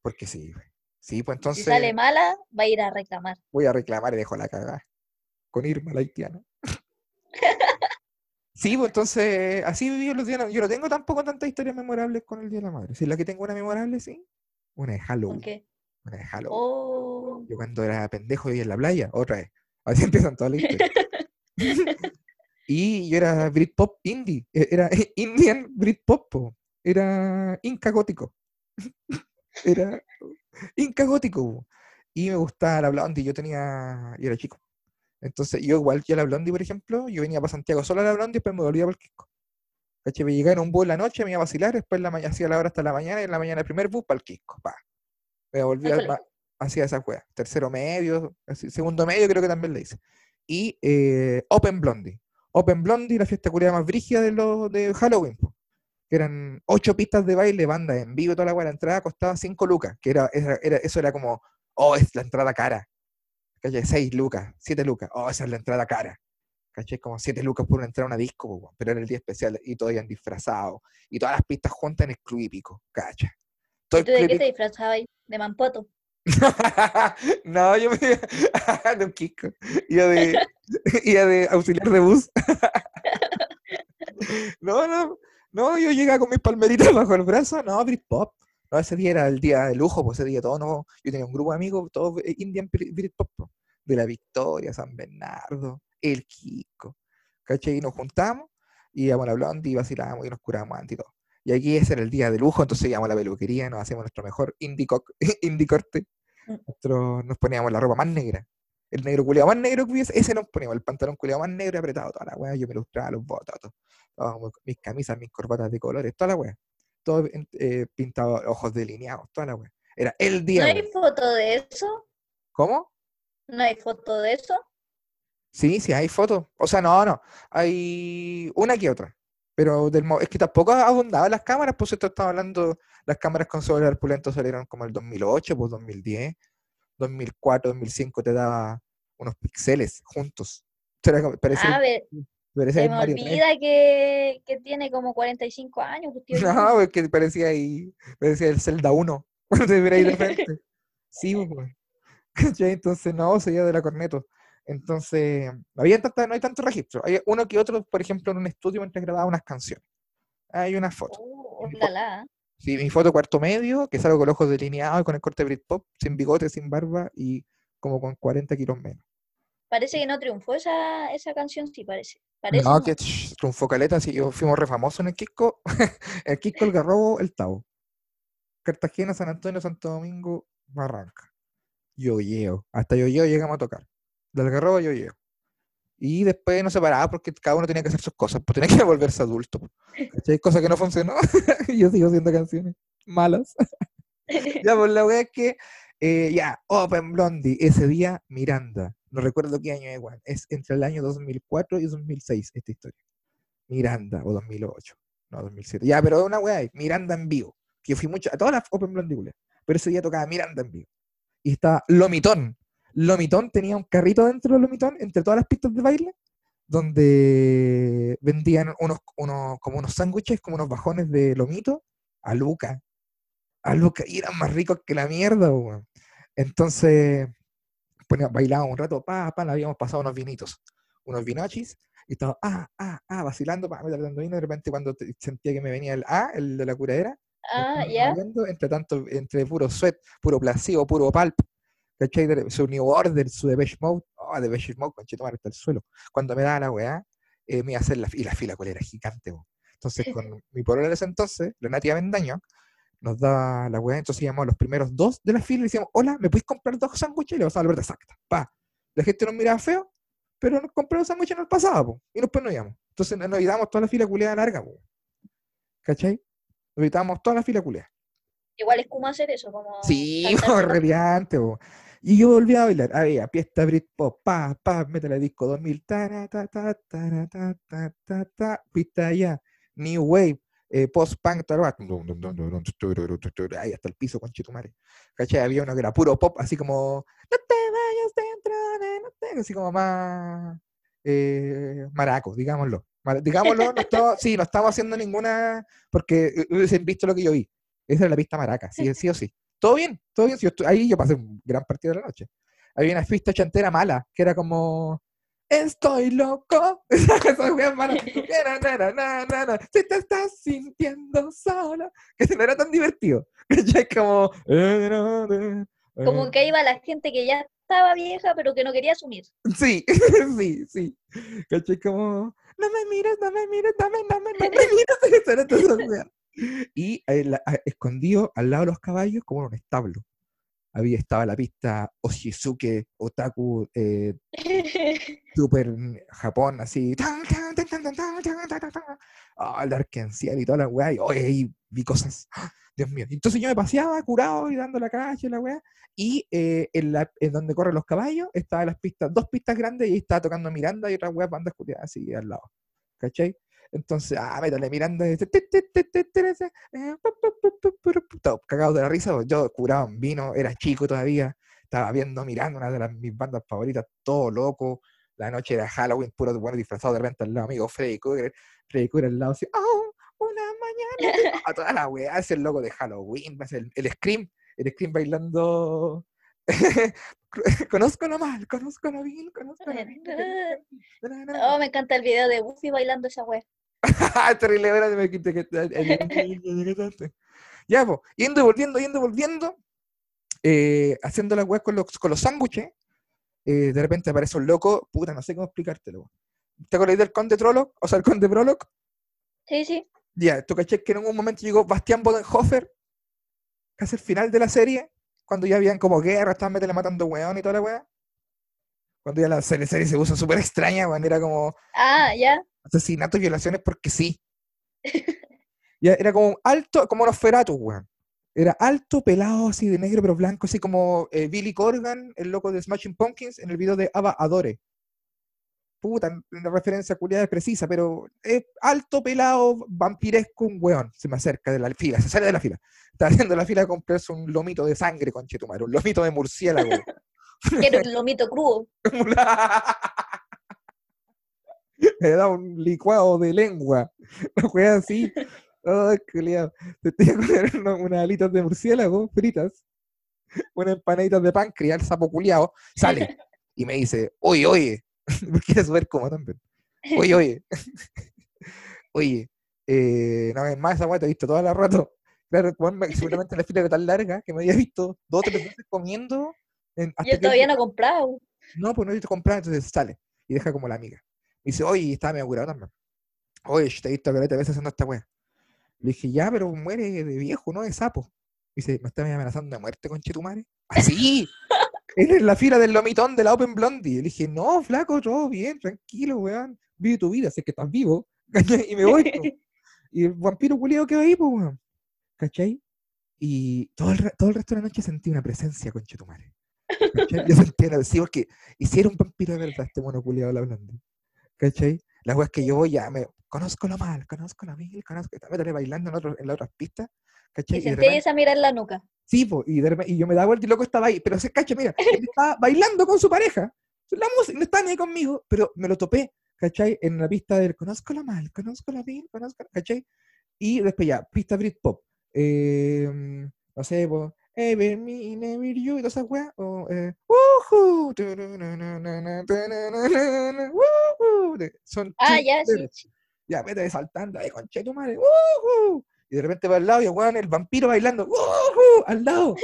porque sí. Sí, pues Si entonces sale mala, va a ir a reclamar. voy a reclamar y dejo la cagada. Con Irma, la haitiana. Sí, pues entonces, así viví los días. Yo no tengo tampoco tantas historias memorables con el Día de la Madre. Si la que tengo una memorable, sí. Una de Halloween. ¿Con qué? Una de Halloween. Oh, Yo cuando era pendejo vivía en la playa, otra vez. Así empiezan todas las historias. Y yo era Britpop indie. e- Era Indian Britpop. po. Era Inca gótico. era Inca gótico. Y me gustaba la Blondie. Yo tenía. Yo era chico. Entonces, yo igual que la Blondie, por ejemplo, yo venía para Santiago solo a la Blondie, después me volvía para el Quisco. ¿Cachai? Me llegaba en un bus en la noche, me iba a vacilar, después la mañana hacía la hora hasta la mañana, y en la mañana el primer bus para el Quisco. Pa. Me volvía hacía esa juega. Tercero medio, así, segundo medio creo que también le hice. Y eh, Open Blondie. Open Blondie, la fiesta culiada más brígida de, los de Halloween. po. Que eran ocho pistas de baile, banda en vivo, toda la weá. La entrada costaba cinco lucas, que era, eso era como, oh, es la entrada cara. ¿Cachai? Seis lucas, siete lucas, oh, esa es la entrada cara. ¿Cachai? Como siete lucas por una entrada a una disco, po, pero era el día especial y todos iban disfrazados. Y todas las pistas juntas en el club hípico, ¿y tú de qué te disfrazabas ahí? De mampoto. no, yo me un Kiko. Iba de, iba de auxiliar de bus. no, no, no, yo llegaba con mis palmeritas bajo el brazo. No, Britpop. No, ese día era el día de lujo, pues ese día todo no. Yo tenía un grupo de amigos, todos eh, Indian Brit- Britpop, po, de la Victoria, San Bernardo, el Kiko. ¿Cachai? Y nos juntamos y íbamos a la Blondie y vacilábamos y nos curábamos antes y todo. Y aquí ese era el día de lujo, entonces íbamos a la peluquería, nos hacíamos nuestro mejor indie, co- indie corte. Mm. Nosotros nos poníamos la ropa más negra. El negro culiado más negro que hubiese, ese nos poníamos, el pantalón culiado más negro y apretado, toda la weá. Yo me ilustraba los todas mis camisas, mis corbatas de colores, toda la weá. Todo eh, pintado, ojos delineados, toda la weá. Era el ¿No día. hay weón. foto de eso? ¿Cómo? ¿No hay foto de eso? Sí, sí, hay fotos. O sea, no, no. Hay una que otra. Pero del, es que tampoco abundaban las cámaras, pues esto estaba hablando, las cámaras con celular pulento salieron como el 2008, pues 2010, 2004, 2005 te daba unos píxeles juntos. Parecía, A ver, parecía se me Mario 3. olvida que, que tiene como 45 años. pues, No, Jimmy. porque parecía ahí, parecía el Zelda 1, cuando te ahí de frente. Sí, pues. ¿Cachai? Entonces, no, seguía de la corneto. Entonces, no, había tanta, no hay tanto registro. Hay uno que otro, por ejemplo, en un estudio mientras grababa unas canciones. Hay una foto. La, la. Sí, mi foto cuarto medio, que salgo con los ojos delineados y con el corte Britpop, sin bigote, sin barba y como con 40 kilos menos. parece que no triunfó esa, esa canción, sí, parece. parece No, no. que triunfó caleta, sí, yo fuimos re famosos en el Quisco. el Quisco, el Garrobo, el Tavo. Cartagena, San Antonio, Santo Domingo, Barranca. Yo llego. Hasta yo llego llegamos a tocar. Del Garrobo yo llego. Y después nos separaba porque cada uno tenía que hacer sus cosas, pues tenía que volverse adulto. po. ¿Cachai? Cosa que no funcionó. yo sigo haciendo canciones malas. ya, pues la wea es que, eh, ya, Open Blondie, ese día Miranda. No recuerdo qué año es, weón. Es entre el año 2004 y 2006 esta historia. Miranda, o 2008. No, 2007. Ya, pero una ahí, Miranda en vivo. Que yo fui mucho, a todas las Open Blondie. Pero ese día tocaba Miranda en vivo. Y estaba Lomitón. Lomitón tenía un carrito dentro de Lomitón, entre todas las pistas de baile, donde vendían unos, unos como unos sándwiches, como unos bajones de lomito, a Luca. A Luca, y eran más ricos que la mierda, weón. Entonces, ponía, bailábamos un rato, pa, pa, le habíamos pasado unos vinitos, unos vinochis, y estaba, ah, ah, ah, vacilando, pa, me vino, de repente cuando sentía que me venía el A, el de la curadera, ah, entre tanto, entre puro sweat, puro placebo, puro pulp, ¿cachai? Su New Order, su Depeche Mode, oh, Depeche Mode, conchetumare, hasta el suelo. Cuando me daba la weá, eh, me iba a hacer la fila, y la fila, cuál era gigante, po. Entonces, con mi polola de ese entonces, la Natia Bendaño, nos daba la weá, entonces íbamos a los primeros dos de la fila y decíamos, hola, ¿me puedes comprar dos sándwiches? Y le pasaba la verdad exacta, pa. La gente nos miraba feo, pero nos compró los sándwiches en el pasado, po, y después nos íbamos. Entonces nos evitábamos toda la fila culeada larga, po. ¿cachai? Nos evitábamos toda la fila culeada. Igual es como hacer eso, como Sí, radiante. Y yo volví a bailar. Había fiesta Britpop, pa, pa, métele disco 2000, ta, ta, ta, ta, ta, ta, ta, ta, pista ya, New Wave, eh, post-punk, tal, ahí hasta el piso, conchetumare. ¿Cachai? Había uno que era puro pop, así como, no te vayas dentro de, no te, así como más eh, maraco, digámoslo. Digámoslo, no estaba- sí, no estamos haciendo ninguna, porque eh, hubiesen visto lo que yo vi. Esa era la pista maraca, sí, sí o sí. Todo bien, todo bien. sí, yo estu- ahí yo pasé un gran partido de la noche. Había una pista chantera mala, que era como, estoy loco. Esa wea mala. Si te estás sintiendo sola. Que ese no era tan divertido. ¿Cachai? Como, Como que iba la gente que ya estaba vieja, pero que no quería asumir. Sí, sí, sí. ¿Cachai? Como, no me mires, no me mires, no me, no me, no me mires y el, a, escondido al lado de los caballos como en un establo. Había estaba la pista Oshizuke, Otaku, eh, Super Japón, así. Ah, el Arkenciel y toda la weá. Y, oye, vi cosas. Dios mío. Entonces yo me paseaba curado y dando la calle, la weá. Y eh, en, la, en donde corren los caballos estaban las pistas, dos pistas grandes y estaba tocando Miranda y otras weas bandas curiosas así al lado. ¿Cachai? Entonces, ah, métale Miranda. y dice, cagado de la risa. Yo curado en vino, era chico todavía. Estaba viendo Miranda, una de las, mis bandas favoritas, todo loco. La noche era Halloween, puro bueno disfrazado de repente al lado, amigo Freddy Krueger. Freddy Krueger al lado, así, oh, una mañana. A toda la weá, es el loco de Halloween, va a ser el, el Scream, el Scream bailando. conozco lo mal, conozco lo bien, conozco lo. Oh, me encanta el video de Buffy bailando esa wea. Ya, pues, yendo y volviendo, yendo y volviendo, eh, haciendo la weá con los, con los sándwiches, eh, de repente aparece un loco, puta, no sé cómo explicártelo. ¿Te acuerdas del conde Trolloc? O sea, el conde Proloc. Sí, sí. Ya, tú caché que en un momento llegó Bastián Bodenhofer, casi el final de la serie, cuando ya habían como guerra, estaban metele matando weón y toda la weá. Cuando ya la serie, serie se puso súper extraña, cuando era como Ah, ya. asesinatos y violaciones porque sí. ya era como un alto, como los feratus, weón. Era alto, pelado, así de negro pero blanco, así como eh, Billy Corgan, el loco de Smashing Pumpkins, en el video de Ava Adore. Puta, una referencia culiada precisa, pero es alto, pelado, vampiresco, un weón. Se me acerca de la fila, se sale de la fila. Está haciendo la fila a comprarse un lomito de sangre, conchetumare, un lomito de murciélago. Quiero un lomito crudo. Me da un licuado de lengua. Una wea así. Ay, culiao. Te una- unas alitas de murciélago fritas. Unas empanaditas de páncreas, el sapo culiao. Sale. Y me dice, oye, oye. Porque era súper cómodo también. Oye, oye. Oye. Eh, no, es más, esa wea te he visto toda la rato. Claro, seguramente la fila era tan larga que me había visto dos o tres veces comiendo En- hasta Yo que todavía no he comprado. no, pues no te comprar, entonces sale y deja como la amiga. Me dice, oye, estaba medio curado también. Oye, te he visto que veces haciendo esta wea. Le dije, ya, pero muere de viejo, no de sapo. Dice, ¿me estás amenazando de muerte, conchetumare? Así. Él en la fila del lomitón de la Open Blondie. Le dije, no, flaco, todo bien, tranquilo, weón. Vive tu vida, sé que estás vivo. Y me voy. po. Y el vampiro culiado quedó ahí, pues, weón. ¿Cachai? Y todo el, todo el resto de la noche sentí una presencia, conchetumare. Yo sentía una, sí, porque hicieron un vampiro de verdad este mono culiado la Blondie. ¿Cachai? La wea es que yo voy ya, me conozco lo mal, conozco la mil, conozco, me estaré bailando en, otro- en las otras pistas. ¿Cachai? Y Y sentí esa mira en la nuca. Sí, po, y, de y yo me daba vuelta y loco estaba ahí, pero se cacha, mira, él estaba bailando con su pareja, la música, no estaba ni ahí conmigo, pero me lo topé, ¿cachai? En la pista del conozco la mal, conozco la bien, conozco, ¿cachai? Y después ya, pista Britpop, eh, no sé, po, Ever me, never you, y todas esas weas, o, eh, woohoo, woohoo, son Ah, ya, sí. ya, vete saltando ahí, conche tu madre, woohoo, y de repente va al lado y weón, el vampiro bailando, woohoo, al lado,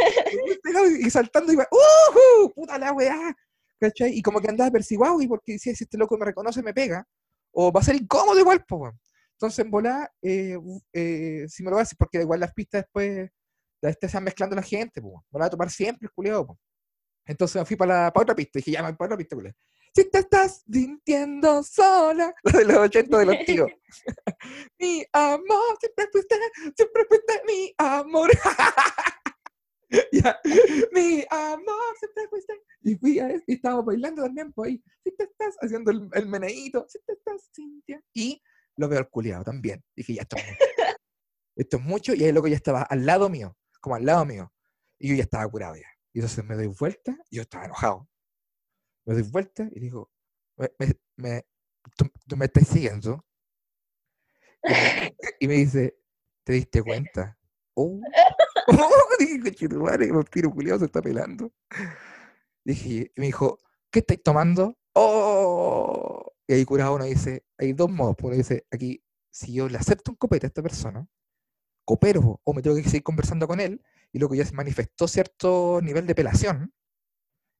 y saltando y va, woohoo, puta la weá, ¿cachai? Y como que andaba persiguado y porque decía, si este loco me reconoce, me pega, o va a ser incómodo igual, pues, weón. Entonces, en volá, eh, eh, si me lo haces, porque igual las pistas después, ya este se van mezclando la gente, pues, me lo va a tomar siempre el culiado, pues. Entonces me fui para otra pista, dije, ya me voy para otra pista, culiao. Si te estás sintiendo sola, la de los 80 de los tíos. mi amor, siempre fuiste, siempre fuiste mi amor. Ya, Mi amor, siempre fuiste. Y fui a y estábamos bailando también por ahí. Si te estás haciendo el, el meneíto, si te estás Cintia. Y lo veo al culiado también. Dije, ya esto es mucho. Esto es mucho. Y ahí loco ya estaba al lado mío, como al lado mío. Y yo ya estaba curado ya. Y entonces me doy vuelta, y yo estaba enojado. Me doy vuelta y digo, me, me, tú, tú me estás siguiendo. Y me, dice, ¿te diste cuenta? Oh, oh dije, "Conchetumare, el vampiro culiado se está pelando. Dije, y me dijo, ¿qué estáis tomando? Oh, y ahí curado uno dice, hay dos modos. pues Uno dice, aquí, si yo le acepto un copete a esta persona, coopero o me tengo que seguir conversando con él, y luego ya se manifestó cierto nivel de pelación,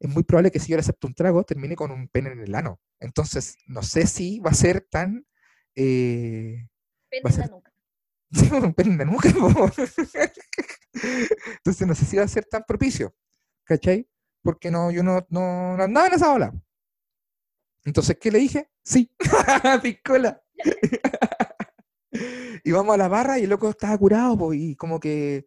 es muy probable que si yo le acepto un trago, termine con un pene en el ano. Entonces, no sé si va a ser tan... eh, Pene Va a en la ser- nuca. un pene en la nuca. Entonces no sé si va a ser tan propicio, ¿cachai? Porque no, yo no, no, no andaba en esa ola. Entonces, ¿qué le dije? Sí, piscola. y vamos a la barra y el loco estaba curado, po, y como que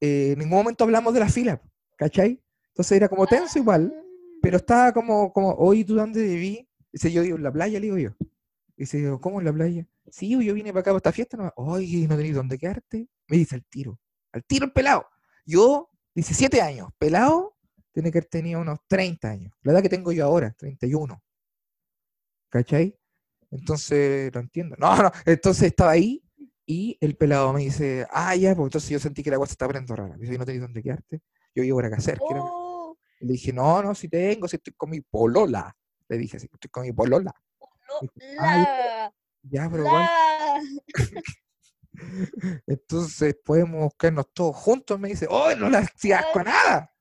eh, en ningún momento hablamos de la fila, ¿cachai? Entonces era como tenso igual, Ah, pero estaba como, como, oye, ¿tú dónde viví? Dice, yo digo, en la playa, le digo yo. Dice, yo, ¿cómo en la playa? Sí, yo vine para acá para esta fiesta, no, oye, ¿no tenéis dónde quedarte? Me dice, al tiro, al tiro el pelado. Yo, 17 años, pelado, tiene que haber tenido unos 30 años. La edad que tengo yo ahora, 31. ¿Cachai? Entonces, lo entiendo. No, no, entonces estaba ahí y el pelado me dice, ah, ya, pues entonces yo sentí que la agua se está poniendo rara. Dice, ¿no tenéis dónde quedarte? Yo vivo por acá cerca. Oh, le dije, no, no, si tengo, si estoy con mi polola. Le dije, sí, estoy con mi polola. no, Dijo, "Ah, la, Ya, pero la. Entonces podemos quedarnos todos juntos. Me dice, oh, no le hacía asco a nada.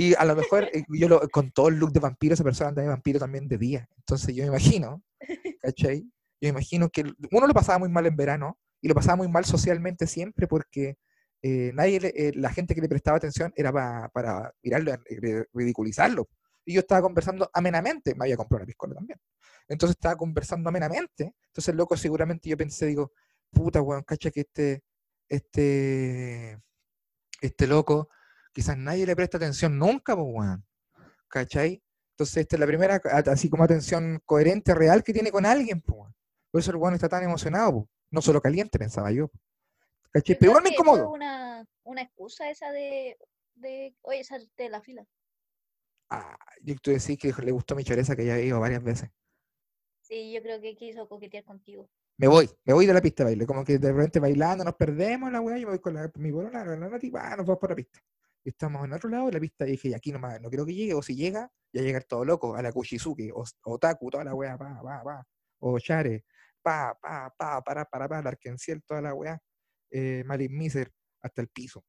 Y a lo mejor eh, yo lo- con todo el look de vampiro, esa persona anda de vampiro también de día. Entonces yo me imagino, ¿cachai? Yo me imagino que uno lo pasaba muy mal en verano y lo pasaba muy mal socialmente siempre porque eh, nadie, le- eh, la gente que le prestaba atención era pa- para mirarlo, y ri- ridiculizarlo. Y yo estaba conversando amenamente, me había comprado una piscola también. Entonces estaba conversando amenamente. Entonces el loco seguramente yo pensé, digo, puta, weón, cacha que este, este, este loco, quizás nadie le presta atención nunca, pues, weón. ¿Cachai? Entonces, esta es la primera, así como atención coherente, real que tiene con alguien, pues, weón. Por eso el weón está tan emocionado, pues. No solo caliente, pensaba yo. ¿Cachai? Pero igual me es incomodo. una, una excusa esa de, de oye, salte de la fila. Ah, yo tú decís que le gustó mi choreza que ya he ido varias veces. Sí, yo creo que quiso coquetear contigo. Me voy, me voy de la pista de baile. Como que de repente bailando, nos perdemos la weá, yo me voy con la, mi bolona, la, la, la tipa, ah, nos vamos por la pista. Estamos en otro lado de la pista y dije, y aquí nomás, no quiero que llegue, o si llega, ya llegar todo loco, a la Kuchizuki, o, o Taku, toda la weá, pa, pa, pa, o Share, pa, pa, pa, para, para, para, Larkenciel, toda la weá, eh, Malin Miser, hasta el piso.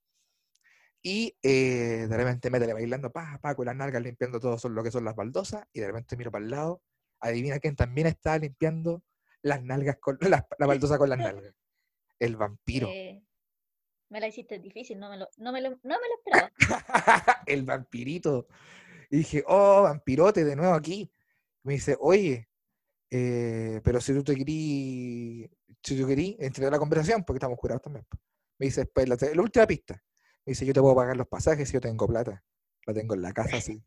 Y eh, de repente métele bailando, pa, pa, con las nalgas limpiando todo lo que son las baldosas. Y de repente miro para el lado. Adivina quién también está limpiando las nalgas con la, la baldosa con las nalgas. El vampiro. Eh, me la hiciste difícil, no me lo, no me lo, no me lo esperaba. el vampirito. Y dije, oh, vampirote, de nuevo aquí. Me dice, oye, eh, pero si tú te querí, si tú querí, entender la conversación, porque estamos curados también. Me dice, pues, la, última pista. Me dice, yo te puedo pagar los pasajes si yo tengo plata. La tengo en la casa así.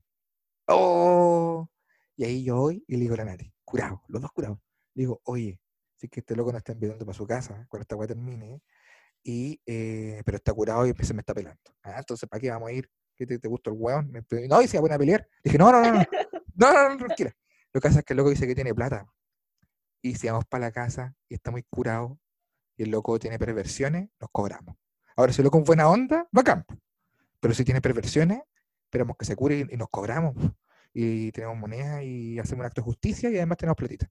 ¡Oh! Y ahí yo voy y le digo a la Nati, curado, los dos curados. Le digo, oye, si es que este loco no está enviando para su casa cuando esta weá termine, y, eh, pero está curado y se me está pelando. Ah, entonces, ¿para qué vamos a ir? ¿Qué te, te gustó el weón? Me no, y se va a pelear. Dije, no, no, no, no, no, no, no, tranquila. Lo que pasa es que el loco dice que tiene plata. Y si vamos para la casa y está muy curado y el loco tiene perversiones, nos cobramos. Ahora, si el loco es buena onda, bacán. po. Pero si tiene perversiones, esperamos que se cure y, y nos cobramos. Y tenemos monedas y hacemos un acto de justicia y además tenemos platita.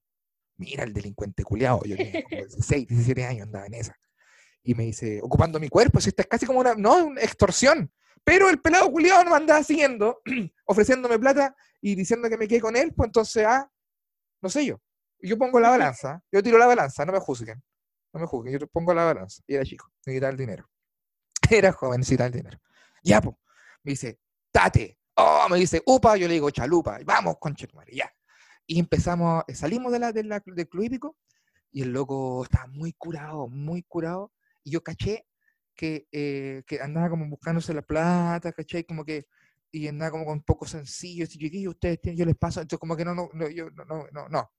Mira el delincuente culiado. Yo tenía como 16, 17 años, andaba en esa. Y me dice, ocupando mi cuerpo, si esta es casi como una, no, una extorsión. Pero el pelado culiado no me andaba siguiendo, ofreciéndome plata y diciendo que me quedé con él, pues entonces, ah, no sé yo. Yo pongo la balanza, yo tiro la balanza, no me juzguen. No me juzguen, yo pongo la balanza. Y era chico, necesitaba el dinero. Era joven, necesitaba el dinero. Ya, pues. Me dice, tate. Oh, me dice, upa, yo le digo chalupa. Vamos, conchetumare, ya. Y empezamos, eh, salimos de la, de la- del club hípico y el loco estaba muy curado, muy curado. Y yo caché que, eh, que andaba como buscándose la plata, caché, como que, y andaba como con poco sencillo, así, chiquillos, ustedes tienen, yo les paso, entonces como que no, no, no, yo, no, no, no, no.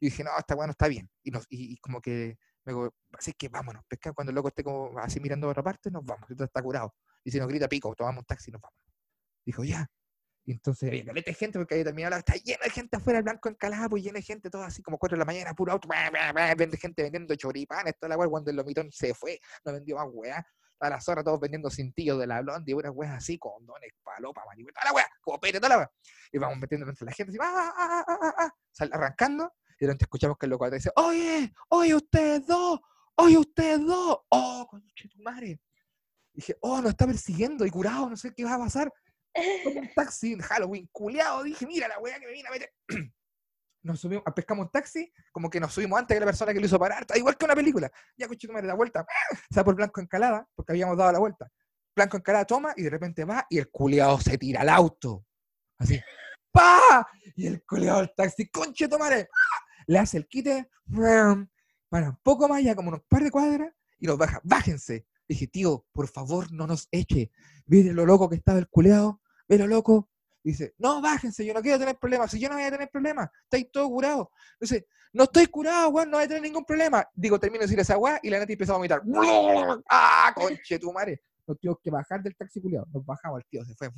Y dije, no, está bueno, está bien. Y, nos, y, y como que, me digo, así que vámonos, pesca, cuando el loco esté como así mirando a otra parte, nos vamos, y está curado. Y si nos grita pico, tomamos un taxi y nos vamos. Dijo, ya. Y entonces había caleta gente, porque había terminado la está lleno de gente afuera, el blanco encalado, pues lleno de gente, todo así como 4 de la mañana, puro auto, bah, bah, bah, gente vendiendo choripanes, toda la weá, cuando el lomitón se fue, no vendió más weá. A la zona todos vendiendo cintillos de la blondia, unas weas así, condones, palopa, marihuana, toda la weá, copete, toda la weá. Y vamos metiendo entre la gente, así, ah, ah, ah, ah, ah, sal- arrancando, y de repente escuchamos que el loco dice, oye, oye, ustedes dos, oye, ustedes dos, oh, conche tu madre. Dije, oh, nos está persiguiendo y curado, no sé qué va a pasar. Tomo un taxi en Halloween, culeado. Dije, mira la weá que me viene a meter. Nos subimos, pescamos un taxi, como que nos subimos antes que la persona que lo hizo parar, igual que una película. Ya, coche, madre, da vuelta, se va por Blanco Encalada, porque habíamos dado la vuelta. Blanco Encalada toma y de repente va y el culeado se tira al auto. Así, ¡pa! Y el culeado del taxi, conche tu madre, le hace el quite, para un poco más, ya como unos par de cuadras, y nos baja, bájense. Dije, tío, por favor, no nos eche. Mire lo loco que estaba el culeado, ve lo loco. Dice, no, bájense, yo no quiero tener problemas. Si yo no voy a tener problemas, estáis todo curado. Dice, no estoy curado, weón, no voy a tener ningún problema. Digo, termino de decir esa weá y la neta empezó a vomitar. ¡Ah, conche tu madre! Nos tuvimos que bajar del taxi culeado. Nos bajamos, el tío se fue.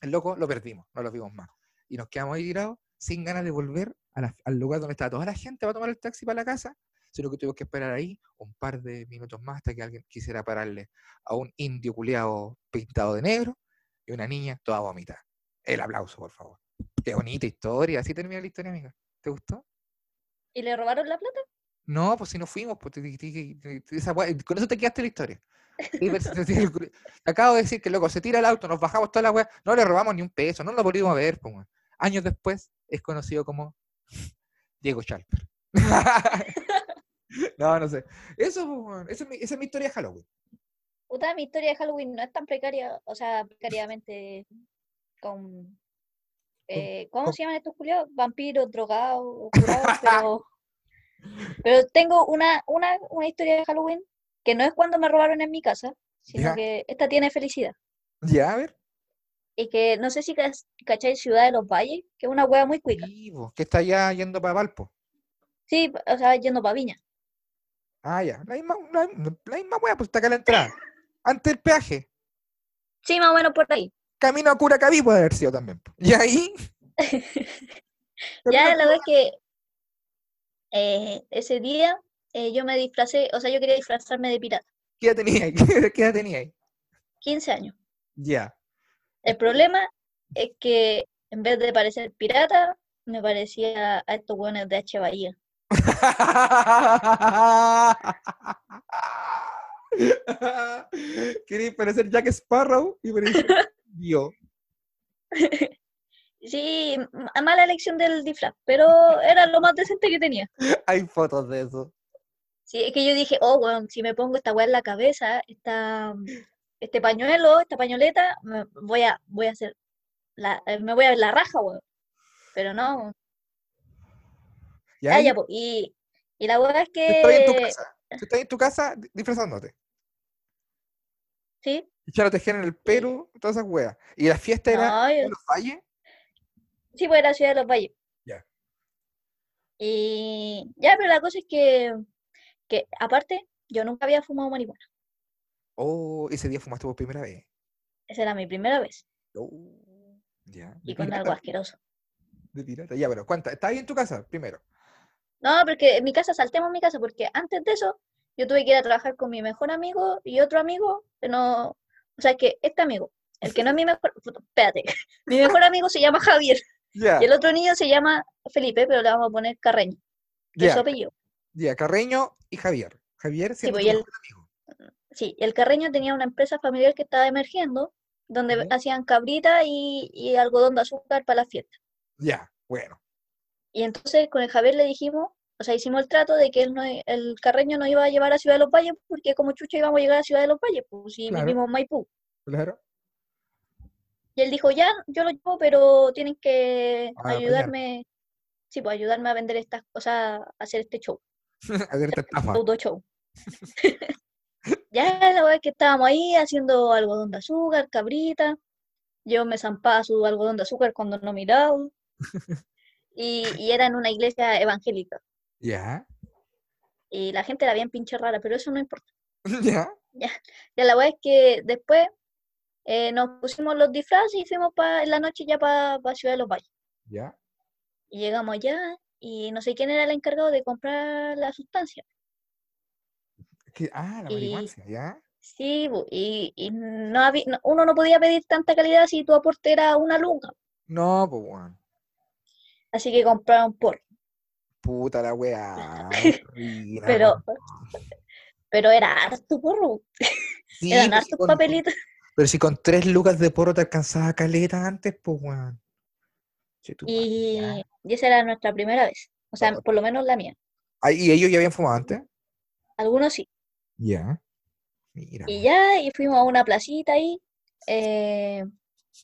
el loco lo perdimos, no lo vimos más. Y nos quedamos ahí tirados sin ganas de volver a al lugar donde estaba toda la gente para tomar el taxi para la casa, sino que tuvimos que esperar ahí un par de minutos más hasta que alguien quisiera pararle a un indio culeado pintado de negro y una niña toda vomitada. El aplauso, por favor. Qué bonita historia. Así termina la historia, amiga. ¿Te gustó? ¿Y le robaron la plata? No, pues si no fuimos, pues con eso te quedaste la historia. Acabo de decir que loco, se tira el auto, nos bajamos toda la weá, no le robamos ni un peso, no lo volvimos a ver. pues. Años después es conocido como Diego Chalper. no, no sé. Eso, esa, es mi, esa es mi historia de Halloween. Puta, mi historia de Halloween no es tan precaria, o sea, precariamente con... eh, ¿Cómo con- se llaman estos culiados? Vampiros, drogados, curados, pero... Pero tengo una, una, una historia de Halloween que no es cuando me robaron en mi casa, sino Ya. que esta tiene felicidad. Ya, a ver. Y que no sé si cach- cacháis Ciudad de los Valles, que es una hueá muy cuica. Sí, que está ya yendo para Valpo. Sí, o sea, yendo para Viña. Ah, ya. La misma, la, la misma weá, pues está acá a la entrada. Antes del peaje. Sí, más o menos por ahí. Camino a Curacaví puede haber sido también. Y ahí. Ya la verdad es que eh, ese día eh, yo me disfracé, o sea, yo quería disfrazarme de pirata. ¿Qué edad tenía ahí? ¿Qué edad tenía ahí? 15 años. Ya. El problema es que en vez de parecer pirata, me parecía a estos hueones de H. Bahía. Quería parecer Jack Sparrow y parecer yo. Sí, mala elección del disfraz, pero era lo más decente que tenía. Hay fotos de eso. Sí, es que yo dije, oh, weón, si me pongo esta weá en la cabeza, esta, este pañuelo, esta pañoleta, me voy a, voy a hacer, la, eh, me voy a ver la raja, weón. Pero no, Y ah, ya, y, y la weá es tú estás en tu que, casa. Tú estás en tu casa di- disfrazándote. sí, Echar tejera en el pelo, todas esas weas. Y la fiesta era no, yo- en los valles. sí, pues era Ciudad de los Valles. Ya. Y ya, pero la cosa es que, que aparte, yo nunca había fumado marihuana. Oh, ese día fumaste por primera vez. Esa era mi primera vez, Oh, ya. y con algo asqueroso. de pirata. Ya, pero cuenta, ¿estás ahí en tu casa primero? No, porque en mi casa, saltemos mi casa, porque antes de eso yo tuve que ir a trabajar con mi mejor amigo y otro amigo, que no, o sea, que este amigo, el que no es mi mejor, espérate, mi mejor amigo se llama Javier y el otro niño se llama Felipe, pero le vamos a poner Carreño, que es ya, su apellido. ya. Carreño y Javier. Javier siendo pues, tu y el- mejor amigo. Sí, el Carreño tenía una empresa familiar que estaba emergiendo, donde hacían cabrita y, y algodón de azúcar para la fiesta. Ya, bueno. Y entonces con el Javier le dijimos, o sea, hicimos el trato de que él no, el Carreño no iba a llevar a Ciudad de los Valles, porque como chucha íbamos a llegar a Ciudad de los Valles, pues si Claro. vivimos en Maipú. Claro. Y él dijo, ya, yo lo llevo, pero tienen que ayudarme, sí, pues ayudarme a vender estas cosas, a hacer este show, A ver, esta estafa. show. Ya la es que estábamos ahí haciendo algodón de azúcar, cabrita. Yo me zampaba su algodón de azúcar cuando no miraba. Y, y era en una iglesia evangélica. Ya, Y la gente era bien pinche rara, pero eso no importa. ya. Ya la verdad es que después eh, nos pusimos los disfraces y fuimos pa, en la noche ya para Ciudad de los Valles. Ya. Y llegamos allá y no sé quién era el encargado de comprar la sustancia. ¿Qué? Ah, la marihuana, ¿ya? Sí, y, y no había, no- uno no podía pedir tanta calidad si tu aporte era una lunga. No, pues, weón. Así que compraron por. Puta la weá. Pero, pero era harto porro. Sí, Eran pues, si hartos con- papelitos. Pero si con tres lucas de porro te alcanzaba caleta antes, pues, weón. Y, y esa era nuestra primera vez. O sea, por lo menos la mía. Ah, ¿Y ellos ya habían fumado antes? Algunos sí. Ya. Mira. Y ya, y fuimos a una placita ahí, eh,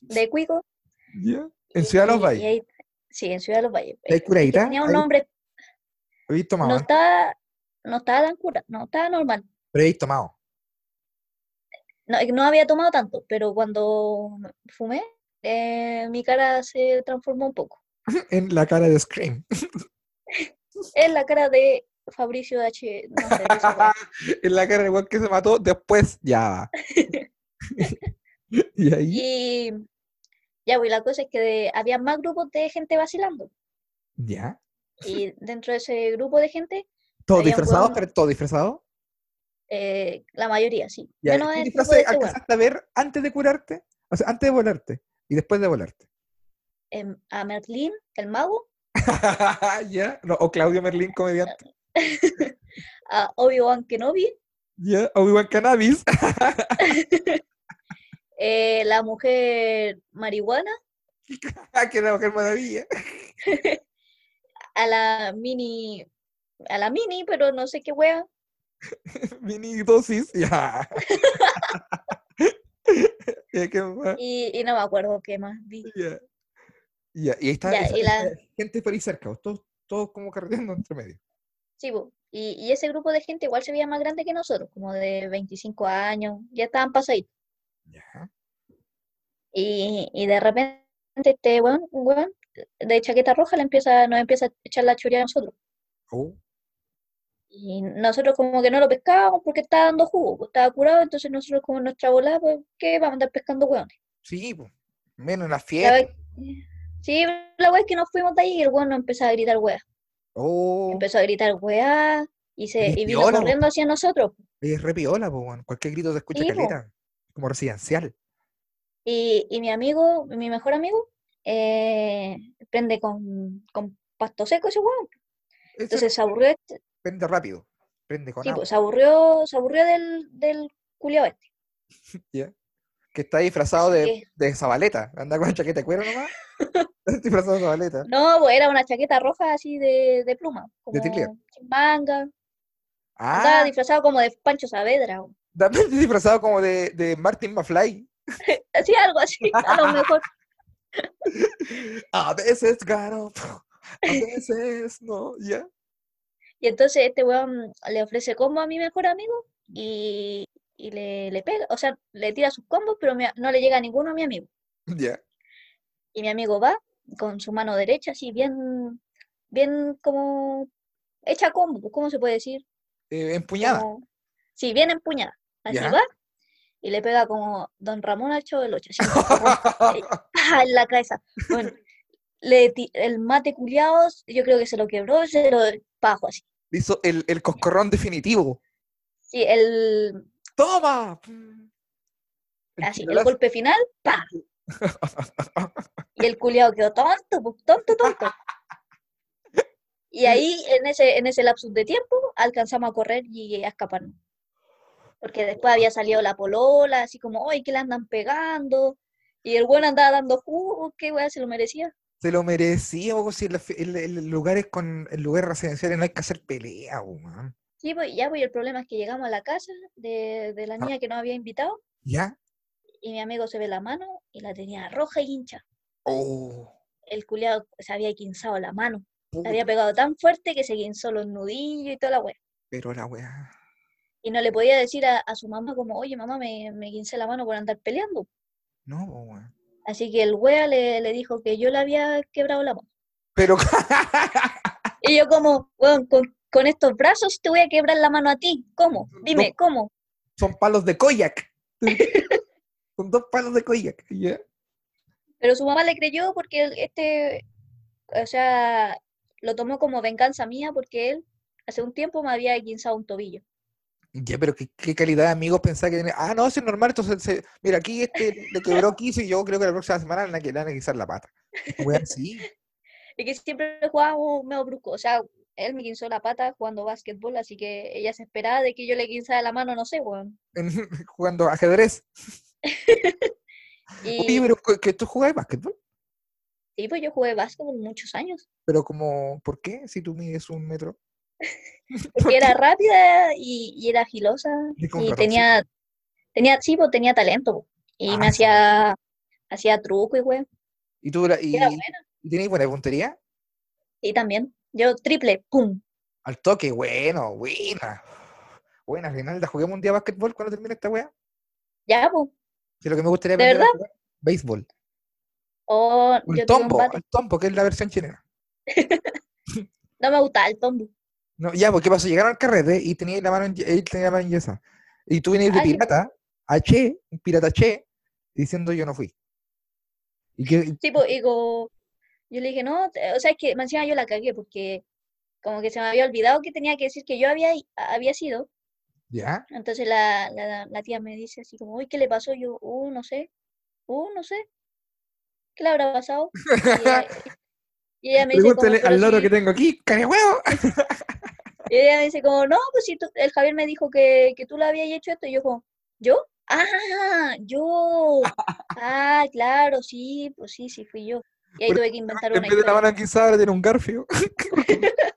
de Cuico. ¿Ya? En Ciudad los Valles. Sí, en Ciudad de los Valles. ¿Hay es que curadita? tenía un ¿Hay- nombre, ¿Habéis tomado no estaba, no estaba tan cura, no estaba normal. Pero habéis tomado. No, no había tomado tanto, pero cuando fumé, eh, mi cara se transformó un poco. En la cara de Scream. Es la cara de Fabricio H. No sé, en la cara del weón que se mató, después ya va. y ahí, Y ya, pues la cosa es que de- había más grupos de gente vacilando. ya. Y dentro de ese grupo de gente, ¿Todo disfrazado? weón- ¿Pero todo disfrazado? eh, la mayoría, sí. Ya, Menos ¿Qué este a ver antes de curarte? O sea, antes de volarte. Y después de volarte. Em, a Merlín, el mago, ¿Ya? No, o Claudio Merlín, comediante. a Obi-Wan Kenobi, ¿Ya? Obi-Wan Cannabis. eh, la mujer marihuana, que la mujer maravilla. a la mini, a la mini, pero no sé qué wea, Mini dosis. Ya. Y, y no me acuerdo qué más vi. Ya, Y ahí está Ya, esa- y la- esa gente por ahí cerca, todos, todos como carreteando entre medio. Sí, Y, y ese grupo de gente igual se veía más grande que nosotros, como de 25 años, ya estaban pasaditos. Y, y de repente este weón, weón de chaqueta roja le empieza, nos empieza a echar la churia a nosotros. Oh, Y nosotros como que no lo pescábamos porque estaba dando jugo, pues, estaba curado, entonces nosotros como nuestra volada, pues, ¿qué? Vamos a andar pescando hueones. sí, po. menos en la fiesta. Sí, la weá es que nos fuimos de ahí y el weón nos empezó a gritar weá. Oh, Empezó a gritar weá y, se, y vino piola, po. corriendo hacia nosotros. es re piola, po, weón. Cualquier grito se escucha Sí, caleta. Como residencial. Y, y mi amigo, mi mejor amigo, eh, prende con, con pasto seco ese. Eso Entonces se aburrió, este- depende rápido. Prende con Sí, agua, pues se aburrió, se aburrió del, del culiao este. ¿ya? Que está disfrazado de, que- de Zabaleta. Anda con chaqueta de cuero nomás. Disfrazado de Zabaleta. No, pues era una chaqueta roja así de, de pluma, De como sin manga. Andaba Ah, disfrazado como de Pancho Saavedra. o- también disfrazado como de, de Martin McFly. Así, algo así, a lo mejor. A veces gano, a veces no, ¿ya? Y entonces este weón le ofrece combo a mi mejor amigo y, y le, le pega, o sea, le tira sus combos, pero no le llega a ninguno a mi amigo. Ya. Y mi amigo va con su mano derecha, así bien, bien como hecha combo, pues, ¿cómo se puede decir? Eh, empuñada. Como- sí, bien empuñada. Así Ya. va y le pega como Don Ramón al Chavo del Ocho, así, ¡pah! en la cabeza. Bueno, le el mate culiao, yo creo que se lo quebró, se lo bajo así. Hizo el, el coscorrón definitivo. Sí, el, ¡Toma! Así, el golpe final, ¡pa! Y el culiao quedó tonto, tonto, tonto. Y ahí, en ese, en ese lapsus de tiempo, alcanzamos a correr y a escaparnos. Porque después había salido la polola, así como, ¡ay, que le andan pegando! Y el bueno andaba dando jugo, qué weá, se lo merecía. Se lo merecía, po, si en, la la- lugares con en lugares residenciales no hay que hacer pelea, man. Sí, pues ya, pues el problema es que llegamos a la casa de, de la Ah. niña que nos había invitado ¿Ya? y mi amigo se ve la mano y la tenía roja y hincha. Oh, El culiao se había quinzado la mano. Se había pegado tan fuerte que se quinzó los nudillos y toda la weá. pero la weá. Y no le podía decir a, a su mamá como, oye mamá, me, me quincé la mano por andar peleando. No, weón. Así que el wea le, le dijo que yo le había quebrado la mano. Pero Y yo como, weón, con, con estos brazos te voy a quebrar la mano a ti. ¿Cómo? Dime, No. ¿cómo? son palos de koyak. Son dos palos de koyak, ¿ya? Pero su mamá le creyó porque él- este, o sea, lo tomó como venganza mía porque él hace un tiempo me había quinzado un tobillo. Ya, pero qué, qué calidad de amigos pensar que tiene. Ah, no, eso es normal. Entonces, se- mira, aquí este le quebró 15 y yo creo que la próxima semana le van a van a quitar la pata. Weón, sí. Y que siempre jugábamos medio brusco. O sea, él me quinzó la pata jugando básquetbol, así que ella se esperaba de que yo le quinzara la mano, no sé, weón. jugando ajedrez. Y Oye, pero ¿que- que tú jugabas básquetbol? sí, pues yo jugué básquetbol muchos años. Pero como, ¿por qué? Si tú mides un metro. Porque era rápida y, y era agilosa Y tenía, tenía, sí, pues tenía talento. Y Ah, me sí. hacía, hacía truco y weón. ¿Y tú y, Era buena. buena puntería? Y también. Yo triple, pum. Al toque, bueno, buena. Buena, Reinalda, juguemos un día básquetbol cuando termine esta weá. Ya, pues. Si lo que me gustaría ¿De verdad? jugar, béisbol. O O yo el tombo, el tombo, que es la versión chilena. No me gustaba el tombo. No, ya, porque pasó? Llegaron al carrete y tenía la mano en, él tenía la mano en yesa. Y tú vienes de sí. pirata, a Che, un pirata Che, diciendo yo no fui. Y que, Sí, pues, y go- yo le dije, no, o sea, es que encima yo la cagué porque como que se me había olvidado que tenía que decir que yo había, había sido. ya, Entonces la, la, la tía me dice así como, uy, ¿qué le pasó? Yo, uh, no sé, uh, no sé. ¿Qué le habrá pasado? Y ella, y ella me dice como, pregúntale "Pero al loro si-". que tengo aquí, care huevo. Y ella me dice como, no, pues si tú- el Javier me dijo que, que tú le habías hecho esto. Y yo como, ¿yo? Ah, yo. Ah, claro, sí, pues sí, sí, fui yo. Y ahí tuve que inventar En una vez de la historia. mano enguisada, tiene un garfio.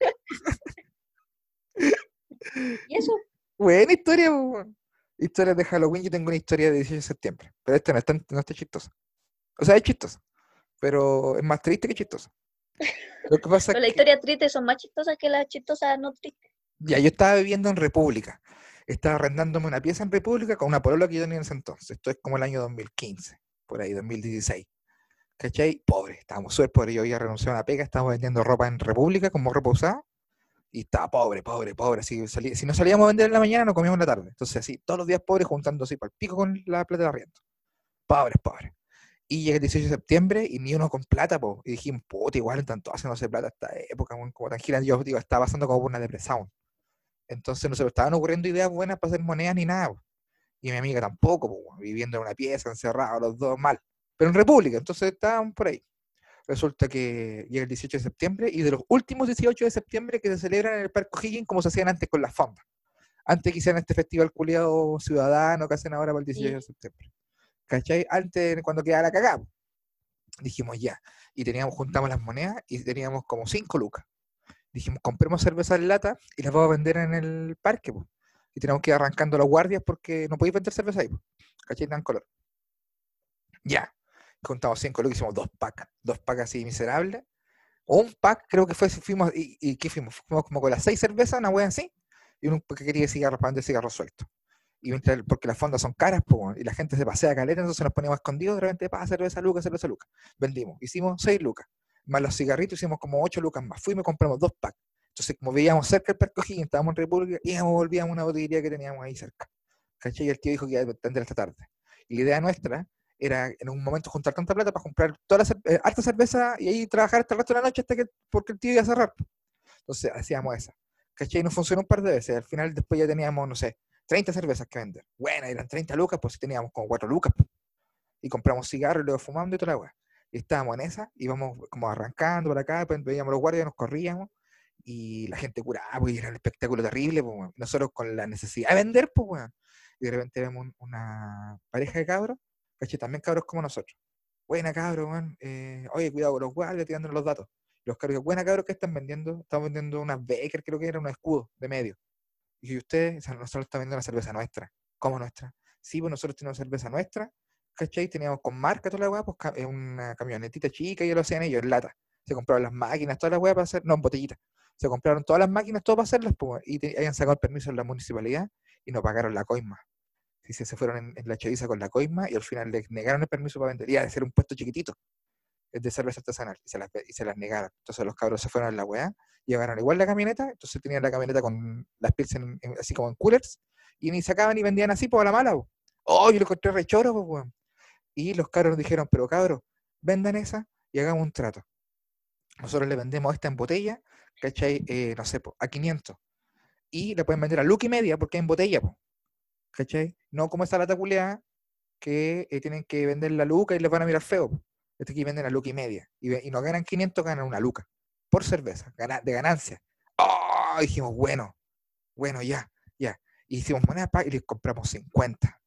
Y eso, Buena historia, weón. Historias de Halloween. Yo tengo una historia de 18 de septiembre. Pero esta no está, no está chistosa. O sea, es chistosa. Pero es más triste que chistosa. Lo que pasa pero es que historias tristes son más chistosas que las chistosas no tristes. ya, yo estaba viviendo en República. Estaba arrendándome una pieza en República con una polola que yo tenía en ese entonces. Esto es como el año 2015, por ahí, 2016. ¿Cachai? Pobre, estábamos súper pobres. Yo había renunciado a una pega, estábamos vendiendo ropa en República como ropa usada. Y estaba pobre, pobre, pobre. Así, salí- si no salíamos a vender en la mañana, no comíamos en la tarde. Entonces, así, todos los días pobres, juntando así para el pico con la plata de arriendo. Pobres, pobres. Y llega el 18 de septiembre y ni uno con plata, po. Y dijimos, puta, igual están todos haciéndose plata esta época, como tan gira. Yo digo, estaba pasando como por una depresión. Entonces no se me estaban ocurriendo ideas buenas para hacer monedas ni nada. po. Y mi amiga tampoco, po, viviendo en una pieza, encerrados los dos mal. Pero en República, entonces estaban por ahí. Resulta que llega el 18 de septiembre y de los últimos 18 de septiembre que se celebran en el Parque O'Higgins como se hacían antes con las fondas. Antes que hicieran este festival culiado ciudadano que hacen ahora para el 18 de septiembre. ¿Cachai? Antes, cuando quedara la cagada. Dijimos ya. Y teníamos, juntamos las monedas y teníamos como 5 lucas. Dijimos, compremos cerveza en lata y las vamos a vender en el parque. po. Y tenemos que ir arrancando los guardias porque no podéis vender cerveza ahí. po. ¿Cachai? Dan color. Ya. Juntamos 5 lucas, hicimos dos packs. Dos packs así miserables. O un pack, creo que fue, fuimos, ¿y, qué fuimos? Fuimos como con las 6 cervezas, una wea así, y uno que quería cigarros para vender cigarros sueltos. Y mientras, porque las fondas son caras, y la gente se pasea caleta, entonces nos poníamos escondidos, de repente, pa, cerveza lucas, cerveza lucas. Vendimos, hicimos 6 lucas. Más los cigarritos hicimos como 8 lucas más. Fuimos y compramos dos packs. Entonces, como veíamos cerca el O'Higgins, estábamos en República, íbamos, volvíamos a una botillería que teníamos ahí cerca. ¿Cachai? Y el tío dijo que iba a atender esta tarde. Y la idea nuestra era en un momento juntar tanta plata para comprar toda la eh, cerveza y ahí trabajar hasta el resto de la noche hasta que, porque el tío iba a cerrar. Entonces hacíamos esa. ¿Cachai? Y nos funcionó un par de veces. Al final después ya teníamos, no sé, 30 cervezas que vender. Bueno, eran 30 lucas, pues si teníamos como 4 lucas. Y compramos cigarros y luego fumando y toda la weá. Y estábamos en esa, íbamos como arrancando por acá, pues, veíamos los guardias, nos corríamos y la gente curaba, y era un espectáculo terrible, pues, nosotros con la necesidad de vender, pues, weón. Y de repente vemos un- una pareja de cabros, ¿cachai? También cabros como nosotros. Buena cabros, weón. eh, oye, cuidado con los guardias, tirándonos los datos. Los cabros, buena cabros, ¿qué están vendiendo? Estamos vendiendo unas Baker, creo que era un escudo de medio. Y dije, usted, o sea, nosotros estamos vendiendo una cerveza nuestra. ¿Cómo nuestra? Sí, pues nosotros tenemos cerveza nuestra, ¿cachai? Teníamos con marca toda la weá, pues eh, una camionetita chica y lo hacían ellos lata. Se compraron las máquinas, toda la weá para hacer, no, en botellita. Se compraron todas las máquinas, todo para hacerlas, pues, y habían sacado el permiso en la municipalidad y no pagaron la coima. Sí, se, fueron en, la chaviza con la coima y al final les negaron el permiso para vender. Y de ser un puesto chiquitito de cerveza artesanal y se, las, y se las negaron. Entonces los cabros se fueron a la weá, llevaron igual la camioneta, entonces tenían la camioneta con las pilsen en- así como en coolers y ni sacaban ni vendían así, pues a la mala. po. Oh, yo lo encontré re choro, pues, weón. Y los cabros dijeron, pero cabros, vendan esa y hagamos un trato. Nosotros le vendemos esta en botella, ¿cachai? Eh, no sé, po, a 500. Y le pueden vender a Lucky media porque es en botella, po, ¿cachai? No como esta lata culeada que eh, tienen que vender la luca y les van a mirar feo. Este aquí venden a luca y media. Y, y no ganan 500, ganan una luca. Por cerveza, gana- de ganancia. ¡Oh! Dijimos, bueno, bueno, ya, ya. Y hicimos monedas pa- y les compramos 50.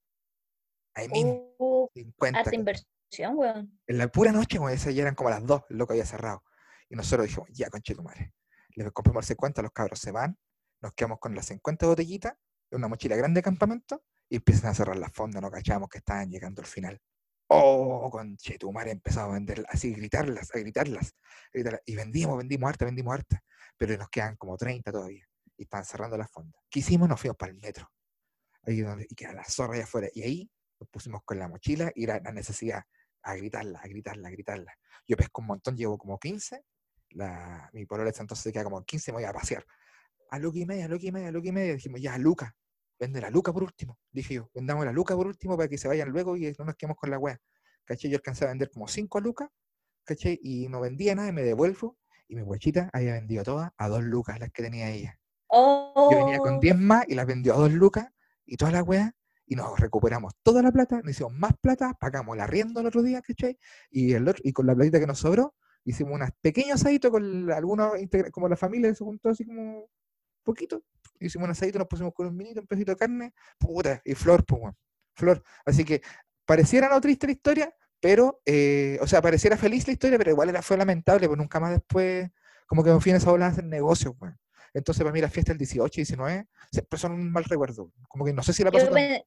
Ahí mismo, Uh, 50. harta inversión, weón. En la pura noche, como esa ya eran como las 2, el loco había cerrado. Y nosotros dijimos, ya, conche tu madre. Les compramos el 50, los cabros se van, nos quedamos con las 50 botellitas, una mochila grande de campamento, y empiezan a cerrar las fondas, no cachamos que estaban llegando al final. Oh, conche tu madre, empezamos a venderlas, así, gritarlas, a gritarlas, a gritarlas. Y vendimos, vendimos harta, vendimos harta. Pero nos quedan como 30 todavía. Y estaban cerrando las fondas. ¿Qué hicimos? Nos fuimos para el metro. Ahí donde, y queda la zorra allá afuera. Y ahí nos pusimos con la mochila y era la necesidad a gritarla, a gritarla, a gritarla. Yo pesco un montón, llevo como 15. La, mi polola entonces se queda como 15, me voy a pasear. A Luca y media, a Luca y media, a Luca y media. Dijimos, ya, Luca, vende la Luca por último. Dije yo, vendamos la Luca por último para que se vayan luego y no nos quedemos con la wea. ¿Cachai? Yo alcancé a vender como 5 a Luca, ¿cachai? Y no vendía nada y me devuelvo. Y mi guachita había vendido todas a 2 lucas las que tenía ella. Oh, Yo venía con 10 más y las vendió a 2 lucas y toda la wea. Y nos recuperamos toda la plata, nos hicimos más plata, pagamos la arriendo el otro día, ¿cachai? Y, el otro, y con la platita que nos sobró, hicimos unas pequeños asaditos con algunos, como la familia se juntó así como poquito. Hicimos un asadito, nos pusimos con un minito, un pedacito de carne, puta, y flor, pues, flor. Así que pareciera no triste la historia, pero, eh, o sea, pareciera feliz la historia, pero igual era, fue lamentable, pues nunca más después, como que me fui en esa ola a hacer negocios, weón. Entonces, para mí, las fiestas del 18 y 19 siempre son un mal recuerdo. Como que no sé si la pasó yo, tan- pen-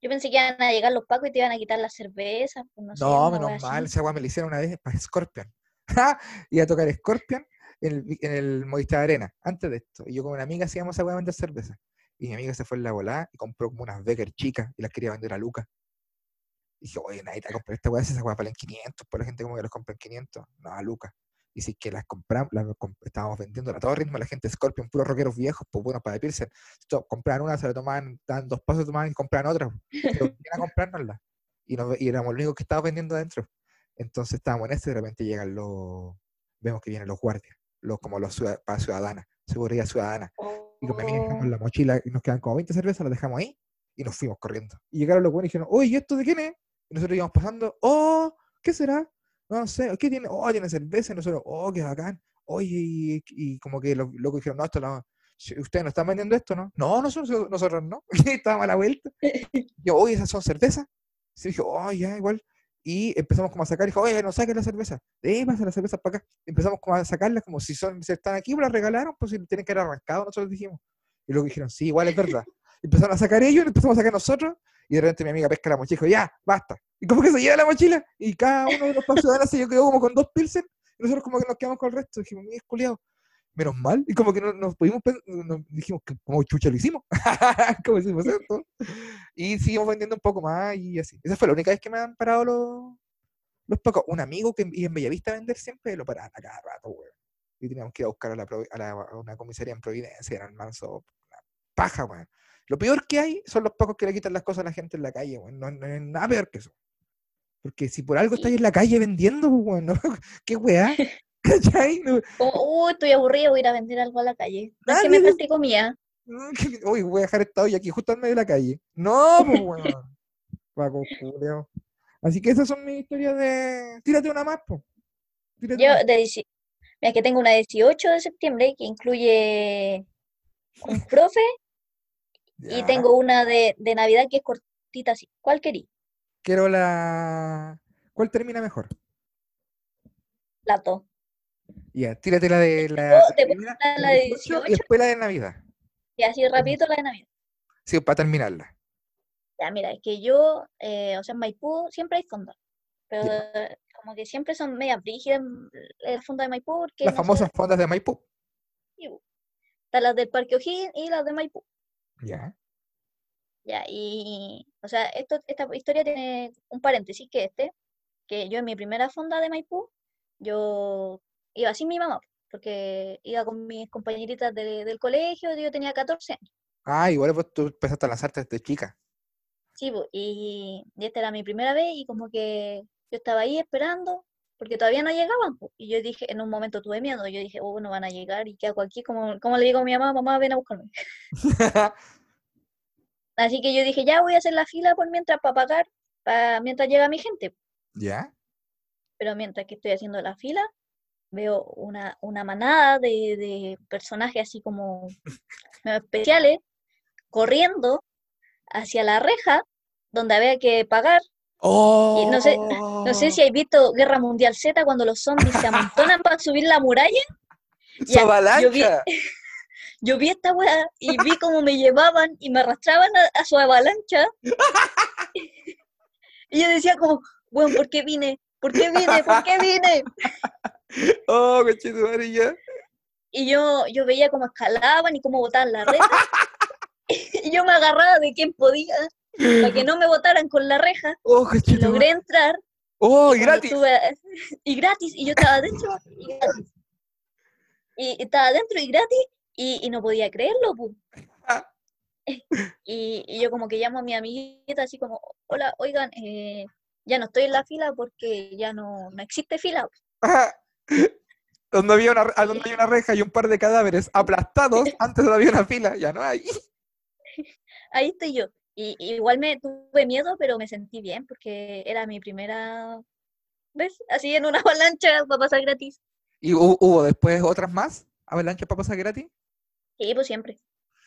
yo pensé que iban a llegar los pacos y te iban a quitar la cerveza. Pues no, menos mal, esa weá me la hicieron una vez para Scorpion. Iba a tocar Scorpion en el, en el Movistar Arena, antes de esto. Y yo con una amiga hacíamos a vender cerveza. Y mi amiga se fue en la volada y compró como unas Becker chicas y las quería vender a Luca. Y dije, oye, nadie te comprar esta weá, esa weá valen 500, por la gente como que las compra en 500. No, a Luca. Y si que las compramos, las comp- estábamos vendiendo a todo ritmo, la gente Scorpion, puros rockeros viejos, pues bueno, para Pilsen. Compraban una, se la tomaban, daban dos pasos, tomaban y compraban otra. Pero venían a comprárnosla. Y, nos, y éramos los únicos que estábamos vendiendo adentro. Entonces estábamos en esto y de repente llegan los, vemos que vienen los guardias, los, como los para ciudadana, seguridad ciudadana. Y con mi amiga dejamos Oh, la mochila y nos quedan como 20 cervezas, las dejamos ahí y nos fuimos corriendo. Y llegaron los buenos y dijeron, oye, ¿y esto de quién es? Y nosotros íbamos pasando, oh, ¿qué será? No sé, ¿qué tiene? Oh, tiene cerveza. Y nosotros, oh, qué bacán. Oye, y, y como que los locos dijeron, no, esto lo, "Ch, ¿ustedes no están vendiendo esto, no? No, nosotros, nosotros no. Y estábamos a la vuelta. Yo, oye, ¿esas son cervezas? Sí, dije, oh, ya, igual. Y empezamos como a sacar, dijo, oye, no saquen la cerveza. Eh, pasa la cerveza para acá. Empezamos como a sacarlas, como si son, si están aquí, pues las regalaron, pues si tienen que haber arrancado, nosotros dijimos. Y luego dijeron, sí, igual es verdad. Empezaron a sacar ellos, empezamos a sacar nosotros, y de repente mi amiga pesca la mochila y dijo, ya, basta. Y como que se lleva la mochila, y cada uno de los ciudadanos se quedó como con dos pilsen, y nosotros como que nos quedamos con el resto. Dijimos, mira, culiado, menos mal. Y como que no, nos pudimos, nos dijimos, que como chucha lo hicimos. como hicimos esto. Y seguimos vendiendo un poco más y así. Esa fue la única vez que me han parado los, los pacos. Un amigo que iba en Bellavista a vender siempre lo paraban a cada rato, weón. Y teníamos que ir a buscar a, la, a, la- a una comisaría en Providencia, eran manso, una paja, weón. Lo peor que hay son los pacos que le quitan las cosas a la gente en la calle, weón. No, no es nada peor que eso. Porque si por algo estáis en la calle vendiendo, ¿no? ¿qué weá? ¿Cachai? No, Como, uy, estoy aburrido, voy a ir a vender algo a la calle. No es que me falte comida. Mm, Uy, voy a dejar esta olla aquí justo al medio de la calle. No, pues weón. Paco Julio. Así que esas son mis historias de. Tírate una más, po. Tírate Yo, una. de dieci- Mira, que tengo una de 18 de septiembre que incluye un profe y tengo una de, de Navidad que es cortita así. ¿Cuál querí? Quiero la. ¿Cuál termina mejor? Las dos. Ya, tírate la de la. Te primera, la de 18 y 18. después la de Navidad. Y así rapidito la de Navidad. Sí, para terminarla. Ya, mira, es que yo, eh, o sea, en Maipú siempre hay fondas, pero Ya. como que siempre son medias brígidas el fonda de Maipú, porque Las no famosas fondas de Maipú. sí, están las del Parque O'Higgins y las de Maipú. Ya. Ya, y, o sea, esto, esta historia tiene un paréntesis que este, que yo en mi primera fonda de Maipú, yo iba sin mi mamá, porque iba con mis compañeritas de- del colegio, yo tenía 14 años. Ah, igual pues tú empezaste a lanzarte desde chica. Sí, po, y, y esta era mi primera vez y como que yo estaba ahí esperando porque todavía no llegaban. Y yo dije, en un momento tuve miedo, yo dije, oh, no van a llegar y qué hago aquí, como, como le digo a mi mamá, mamá, ven a buscarme. Así que yo dije, ya voy a hacer la fila por mientras para pagar, pa- mientras llega mi gente. ¿Ya? Pero mientras que estoy haciendo la fila, veo una, una manada de, de personajes así como especiales corriendo hacia la reja donde había que pagar ¡Oh! no sé- No sé si hay visto Guerra Mundial Z cuando los zombies se amontonan para subir la muralla. ¡Su ya, yo vi- avalancha! Yo vi esta weá y vi cómo me llevaban y me arrastraban a, a su avalancha. Y yo decía como, bueno, ¿por qué vine? ¿Por qué vine? ¿Por qué vine? ¡Oh, conchetumare, ya! Y yo, yo veía cómo escalaban y cómo botaban la reja. Y yo me agarraba de quien podía para que no me botaran con la reja. ¡Oh, Y logré entrar ¡Oh, y gratis! y gratis, y yo estaba adentro y gratis. Y estaba adentro y gratis, y, y no podía creerlo, pu. Y, y yo como que llamo a mi amiguita así como, hola, oigan, eh, ya no estoy en la fila porque ya no, no existe fila. Ajá. Donde había, una, donde había una reja y un par de cadáveres aplastados, antes había una fila, ya no hay. Ahí estoy yo. Y, igual me tuve miedo, pero me sentí bien porque era mi primera vez así en una avalancha para pasar gratis. ¿Y hu- hubo después otras más? ¿Avalancha para pasar gratis? Sí, pues siempre.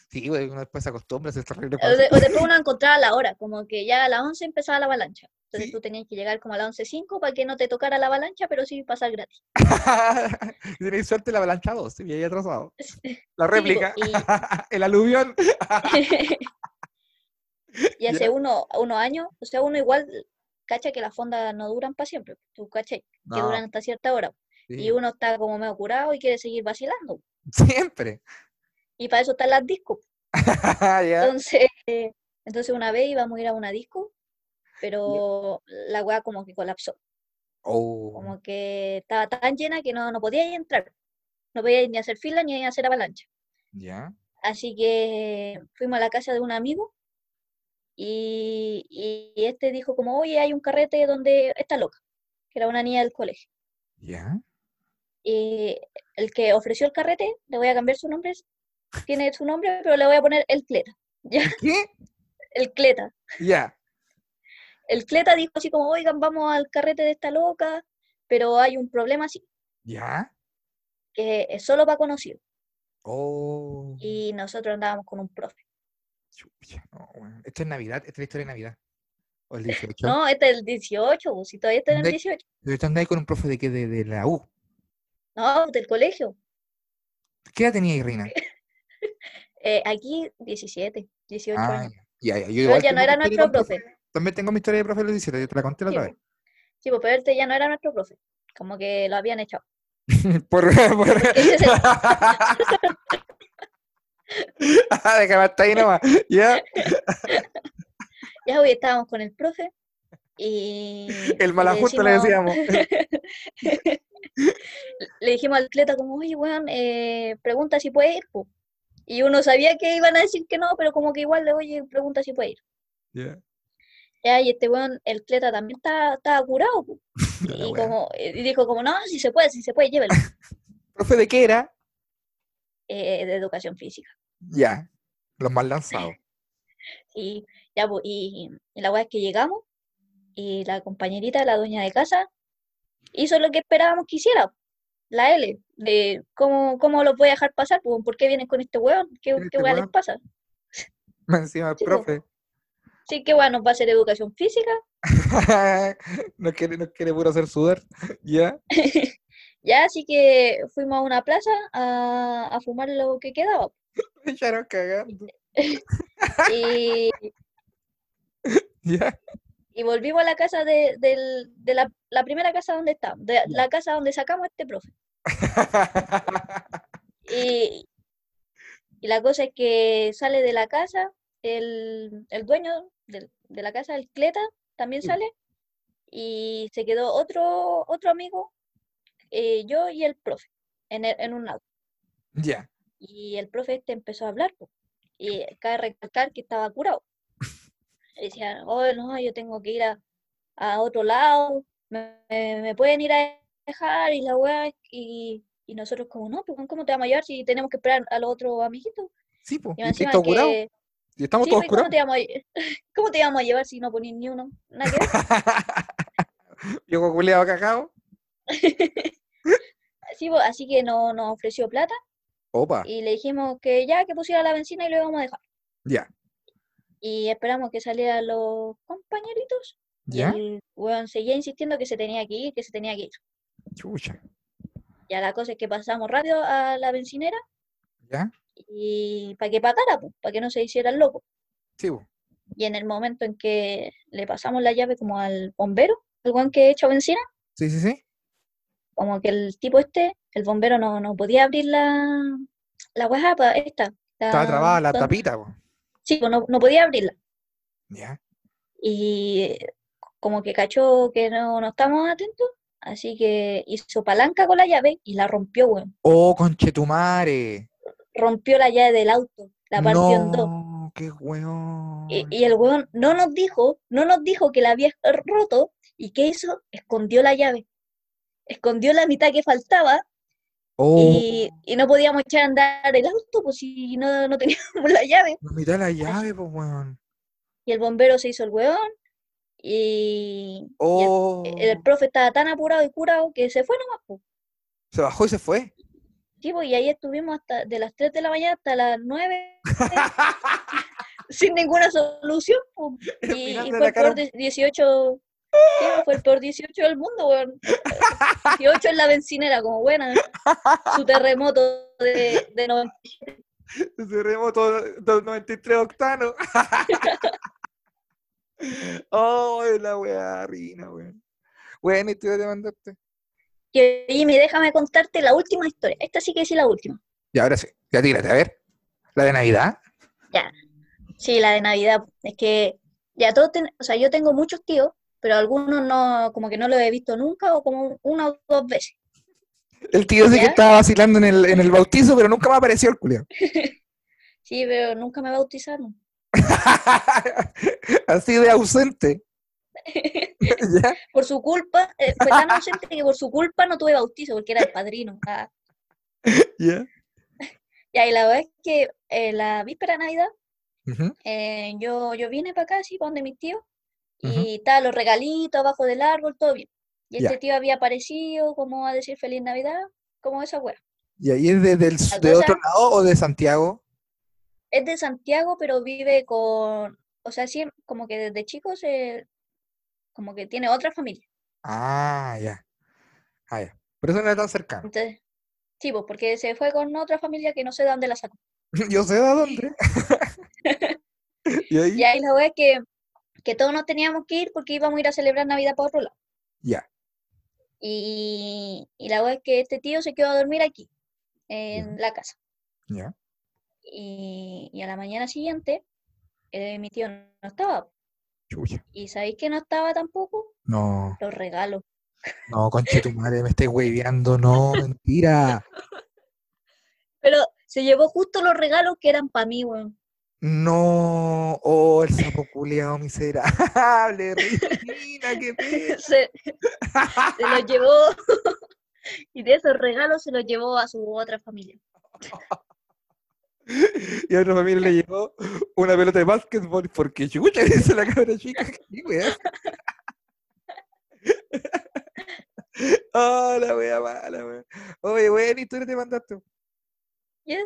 Sí, güey, uno después se acostumbra, es terrible. O, de- se- o después uno encontraba la hora, como que ya a las 11 empezaba la avalancha. Entonces Sí. tú tenías que llegar como a las 11.05 para que no te tocara la avalancha, pero sí pasar gratis. Y tenéis suerte la avalancha 2, sí, ahí atrasado. La Sí, réplica, y- el aluvión. y hace uno, unos años, o sea, uno igual cacha que las fondas no duran para siempre. Tú que No, duran hasta cierta hora. Y sí, uno está como medio curado y quiere seguir vacilando. Siempre. Y para eso están las discos. Entonces, eh, entonces una vez íbamos a ir a una disco, pero la weá como que colapsó. Oh, Como que estaba tan llena que no, no podía entrar. No podía ir ni hacer fila ni a hacer avalancha. ya. Así que fuimos a la casa de un amigo y, y este dijo como, oye, hay un carrete donde está loca, que era una niña del colegio. Ya. Y el que ofreció el carrete, le voy a cambiar su nombre, tiene su nombre, pero le voy a poner el Cleta. ¿Ya? ¿Qué? El Cleta. Ya. El Cleta dijo así como, oigan, vamos al carrete de esta loca, pero hay un problema así, Ya. que es solo para conocidos. Oh. y nosotros andábamos con un profe. no. Esto es Navidad, esta es la historia de Navidad. O el 18. No, este es el 18, pues, si todavía está en el De- 18. Pero tú andabas con un profe de qué? De, de la U. No, del colegio. ¿Qué edad tenía Irina? Eh, aquí 17, 18 Ah, años. ya, ya. Yo igual él ya no era nuestro con profe. También tengo mi historia de profe de los 17, yo te la conté la Sí, otra pues. Sí, pues, pero este ya no era nuestro profe. Como que lo habían echado. vez. por, por... Ah, Déjame hasta ahí nomás. Ya. Ya hoy estábamos con el profe y El malajusto le decimos- decíamos. le dijimos al cleta como, oye, weón, eh, pregunta si puede ir, po". Y uno sabía que iban a decir que no, pero como que igual le, oye, pregunta si puede ir. Ya. Ya, y este weón, el cleta también estaba, curado, Y, como, y dijo como, no, si se puede, si se puede, llévelo. ¿Profe de qué era? Eh, de educación física. Ya. Los más lanzados. Y ya, po, y, y la weá es que llegamos y la compañerita, la dueña de casa, hizo lo que esperábamos que hiciera. La L, de cómo, cómo lo voy a dejar pasar, pues, ¿por qué vienen con este weón? ¿Qué, ¿Quién es qué este weá les pasa? Encima el Sí, profe. Sí, qué weá nos va a hacer educación física. no quiere, no quiere puro hacer sudar. Ya. Ya, así que fuimos a una plaza a, a fumar lo que quedaba. Me echaron cagando. Y, Ya. y volvimos a la casa de, del- de la, la primera casa donde estábamos, de la casa donde sacamos a este profe. Y, y la cosa es que sale de la casa, el, el dueño del- de la casa, el Cleta, también Sí. sale, y se quedó otro, otro amigo, eh, yo y el profe, en, el- en un auto. ya. Y el profe este empezó a hablar, po, y cabe recalcar que estaba curado. Y Decía, oh, no, yo tengo que ir a, a otro lado, me, me- me pueden ir a dejar y la weá, y, y nosotros como, no, pues ¿cómo te vamos a llevar si tenemos que esperar al otro amiguito? Sí, pues. Y ¿Y encima que, ¿Y estamos sí, todos pues, ¿cómo curados? te vamos a, lle- cómo te vamos a llevar si no ponís ni uno? Nada que. Yo culeado cagado. Así, pues, así que no, nos ofreció plata Opa. y le dijimos que ya, que pusiera la benzina y lo íbamos a dejar. Ya. Y esperamos que salieran los compañeritos. Y ¿Ya? el weón seguía insistiendo que se tenía que ir, que se tenía que ir. Chucha. Ya la cosa es que pasamos rápido a la bencinera ¿Ya? y para que pagara, para que no se hiciera el loco. Sí, pues. Y en el momento en que le pasamos la llave como al bombero, el weón que echa benzina, Sí, sí, sí. como que el tipo este, el bombero no, no podía abrir la, la weá pa- esta. Estaba la- trabada la tapita, pues. Sí, pues no, no podía abrirla. Ya. Y como que cachó que no, no estamos atentos, así que hizo palanca con la llave y la rompió, weón. Oh, conchetumare. Rompió la llave del auto, la partió en dos. Qué weón. Y, y el weón no nos dijo, no nos dijo que la había roto y que hizo, escondió la llave. Escondió la mitad que faltaba Oh, y, y no podíamos echar a andar el auto pues si no, no teníamos la llave. no mirá la llave, pues, weón. Y el bombero se hizo el weón y, y el, Oh, el profe estaba tan apurado y curado que se fue nomás. pues. se bajó y se fue. Sí, pues, y ahí estuvimos hasta de las 3 de la mañana hasta las 9 sin ninguna solución. El Y, y de fue el peor de- 18, sí, fue el peor 18 del mundo, weón. 18 en la bencinera, como buena. Su terremoto de, de 90. Ese remoto del 93 octano. oh, la weá, rina, weón. Bueno, y tú ya te mandaste. Jimmy, déjame contarte la última historia. Esta sí que sí la última. Y ahora sí, ya tírate, a ver. La de Navidad. Sí, la de Navidad. Es que ya todos, ten- o sea, yo tengo muchos tíos, pero algunos no, como que no los he visto nunca o como una o dos veces. El tío ese que ¿Ya? estaba vacilando en el, en el bautizo, pero nunca me apareció el culio. Sí, pero nunca me bautizaron. Así de ausente. ¿Ya? Por su culpa, eh, fue tan ausente que por su culpa no tuve bautizo, porque era el padrino. Ah. ¿Ya? Ya, y la verdad es que eh, la víspera de Navidad, eh, yo, yo vine para acá, así, para donde mis tíos, y estaban los regalitos abajo del árbol, todo bien. Y este tío había aparecido como a decir Feliz Navidad, como esa wea. ¿Y ahí es de, del- de otro lado o de Santiago? Es de Santiago, pero vive con, o sea, sí, como que desde chico se, como que tiene otra familia. Ah, ya. Ah, ya. Por eso no era tan cercano. Entonces, sí, pues porque se fue con otra familia que no sé de dónde la sacó. Yo sé de dónde. Y ahí, Y ahí la wea es que, que todos nos teníamos que ir porque íbamos a ir a celebrar Navidad por otro lado. ya. Y, y la wea es que este tío se quedó a dormir aquí, en la casa. Ya. Y, y a la mañana siguiente, eh, mi tío no estaba. Chucha. ¿Y sabéis que no estaba tampoco? No, Los regalos. no, conche tu madre, me estáis hueveando, no, mentira. Pero se llevó justo los regalos que eran para mí, weón. No, oh, el sapo culiao miserable, Regina, qué pena. Se, se los llevó. Y de esos regalos se los llevó a su otra familia. Y a otra familia le llegó una pelota de básquetbol porque chucha dice la cabra chica. ¿Qué wea? Oh, la wea mala, wea. Oye, buena historia te mandaste. Buena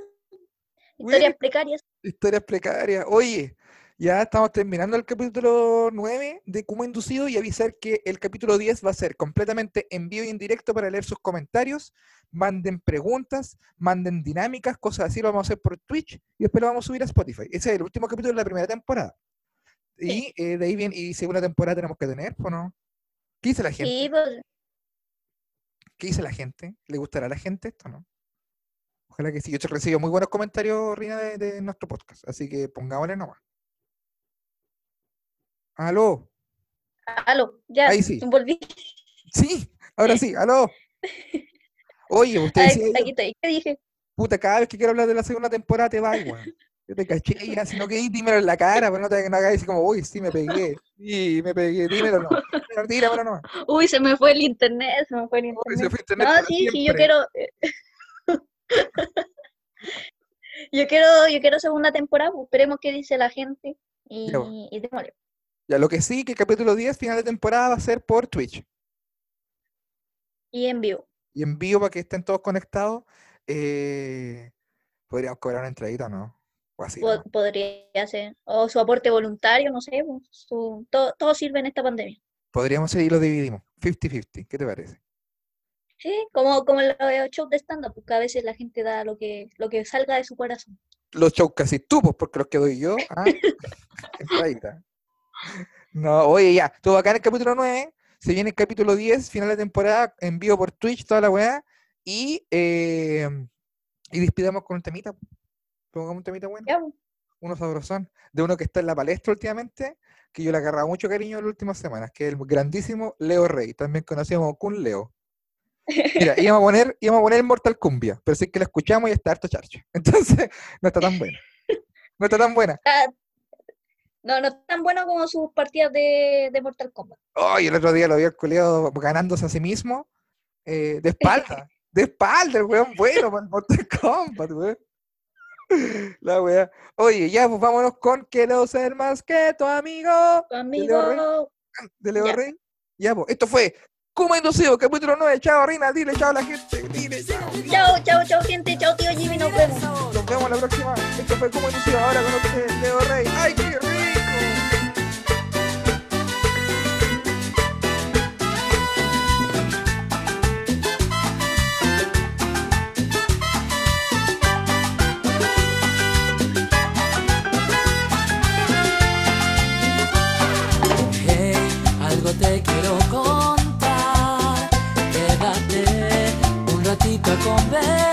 Historias precarias. Historias precarias. Oye, ya estamos terminando el capítulo 9 de Kuma Inducido y avisar que el capítulo 10 va a ser completamente en vivo y en directo para leer sus comentarios. Manden preguntas, manden dinámicas, cosas así, lo vamos a hacer por Twitch y después lo vamos a subir a Spotify. Ese es el último capítulo de la primera temporada. Y eh, de ahí viene, y segunda temporada tenemos que tener, ¿o no? ¿Qué dice la gente? Sí, pues, ¿Qué dice la gente? ¿Le gustará a la gente esto, no? Ojalá que sí. Yo te recibo muy buenos comentarios, Rina, de, de nuestro podcast. Así que pongámosle nomás. Aló. aló, ya, Ahí sí. volví. Sí, ahora sí, aló. Oye, usted Ahí- decía, yo, aquí estoy. ¿Qué dije? puta, cada vez que quiero hablar de la segunda temporada te va igual. Yo te caché ya, si no que dímelo en la cara, pero no te no hagas así como, uy, sí me pegué, sí me pegué, dímelo no. Dímelo, dímelo no. Uy, se me fue el internet, se me fue el Uy, internet. se fue internet No, sí, sí, yo quiero. yo quiero, yo quiero segunda temporada, pues, esperemos qué dice la gente. Y, y démosle. Ya, lo que sí, que el capítulo 10, final de temporada, va a ser por Twitch. Y en vivo. y en vivo para que estén todos conectados, eh, podríamos cobrar una entradita, ¿no? O así. ¿no? podría ser. O su aporte voluntario, no sé. pues, su, todo, todo sirve en esta pandemia. Podríamos seguir y lo dividimos. 50-50. ¿Qué te parece? Sí, como, como los shows de stand-up, porque a veces la gente da lo que, lo que salga de su corazón. Los shows casi tú, pues, porque los que doy yo, ah, entradita. No, oye, ya, todo acá en el capítulo 9. Se viene el capítulo 10, final de temporada, en vivo por Twitch, toda la weá. Y, eh, y despidamos con un temita. Pongamos un temita bueno. Uno sabrosón, de uno que está en la palestra últimamente, que yo le agarraba mucho cariño en las últimas semanas, que es el grandísimo Leo Rey, también conocido como Kun Leo. Mira, íbamos a poner, íbamos a poner Mortal Cumbia, pero sí que la escuchamos y está harto charcha. Entonces, no está tan buena. No está tan buena. Está- no, no es tan bueno como sus partidas de, de Mortal Kombat. Ay, el otro día lo vi al ganándose a sí mismo, eh, de espalda, de espalda, el weón bueno para el Mortal Kombat, weón. La wea. Oye, ya, pues vámonos con Quiero ser más que tu amigo. Tu amigo. de Leo. Rey. Ya, pues, esto fue Como Inducido, capítulo 9. Chao, Rina, dile chao a la gente. Dile chao. Chao, chao, chao, gente. Chao, tío Jimmy. Nos vemos. Nos vemos la próxima. Esto fue Como Inducido, ahora con ustedes, Leo Rey. ¡Ay, qué rico! Ratito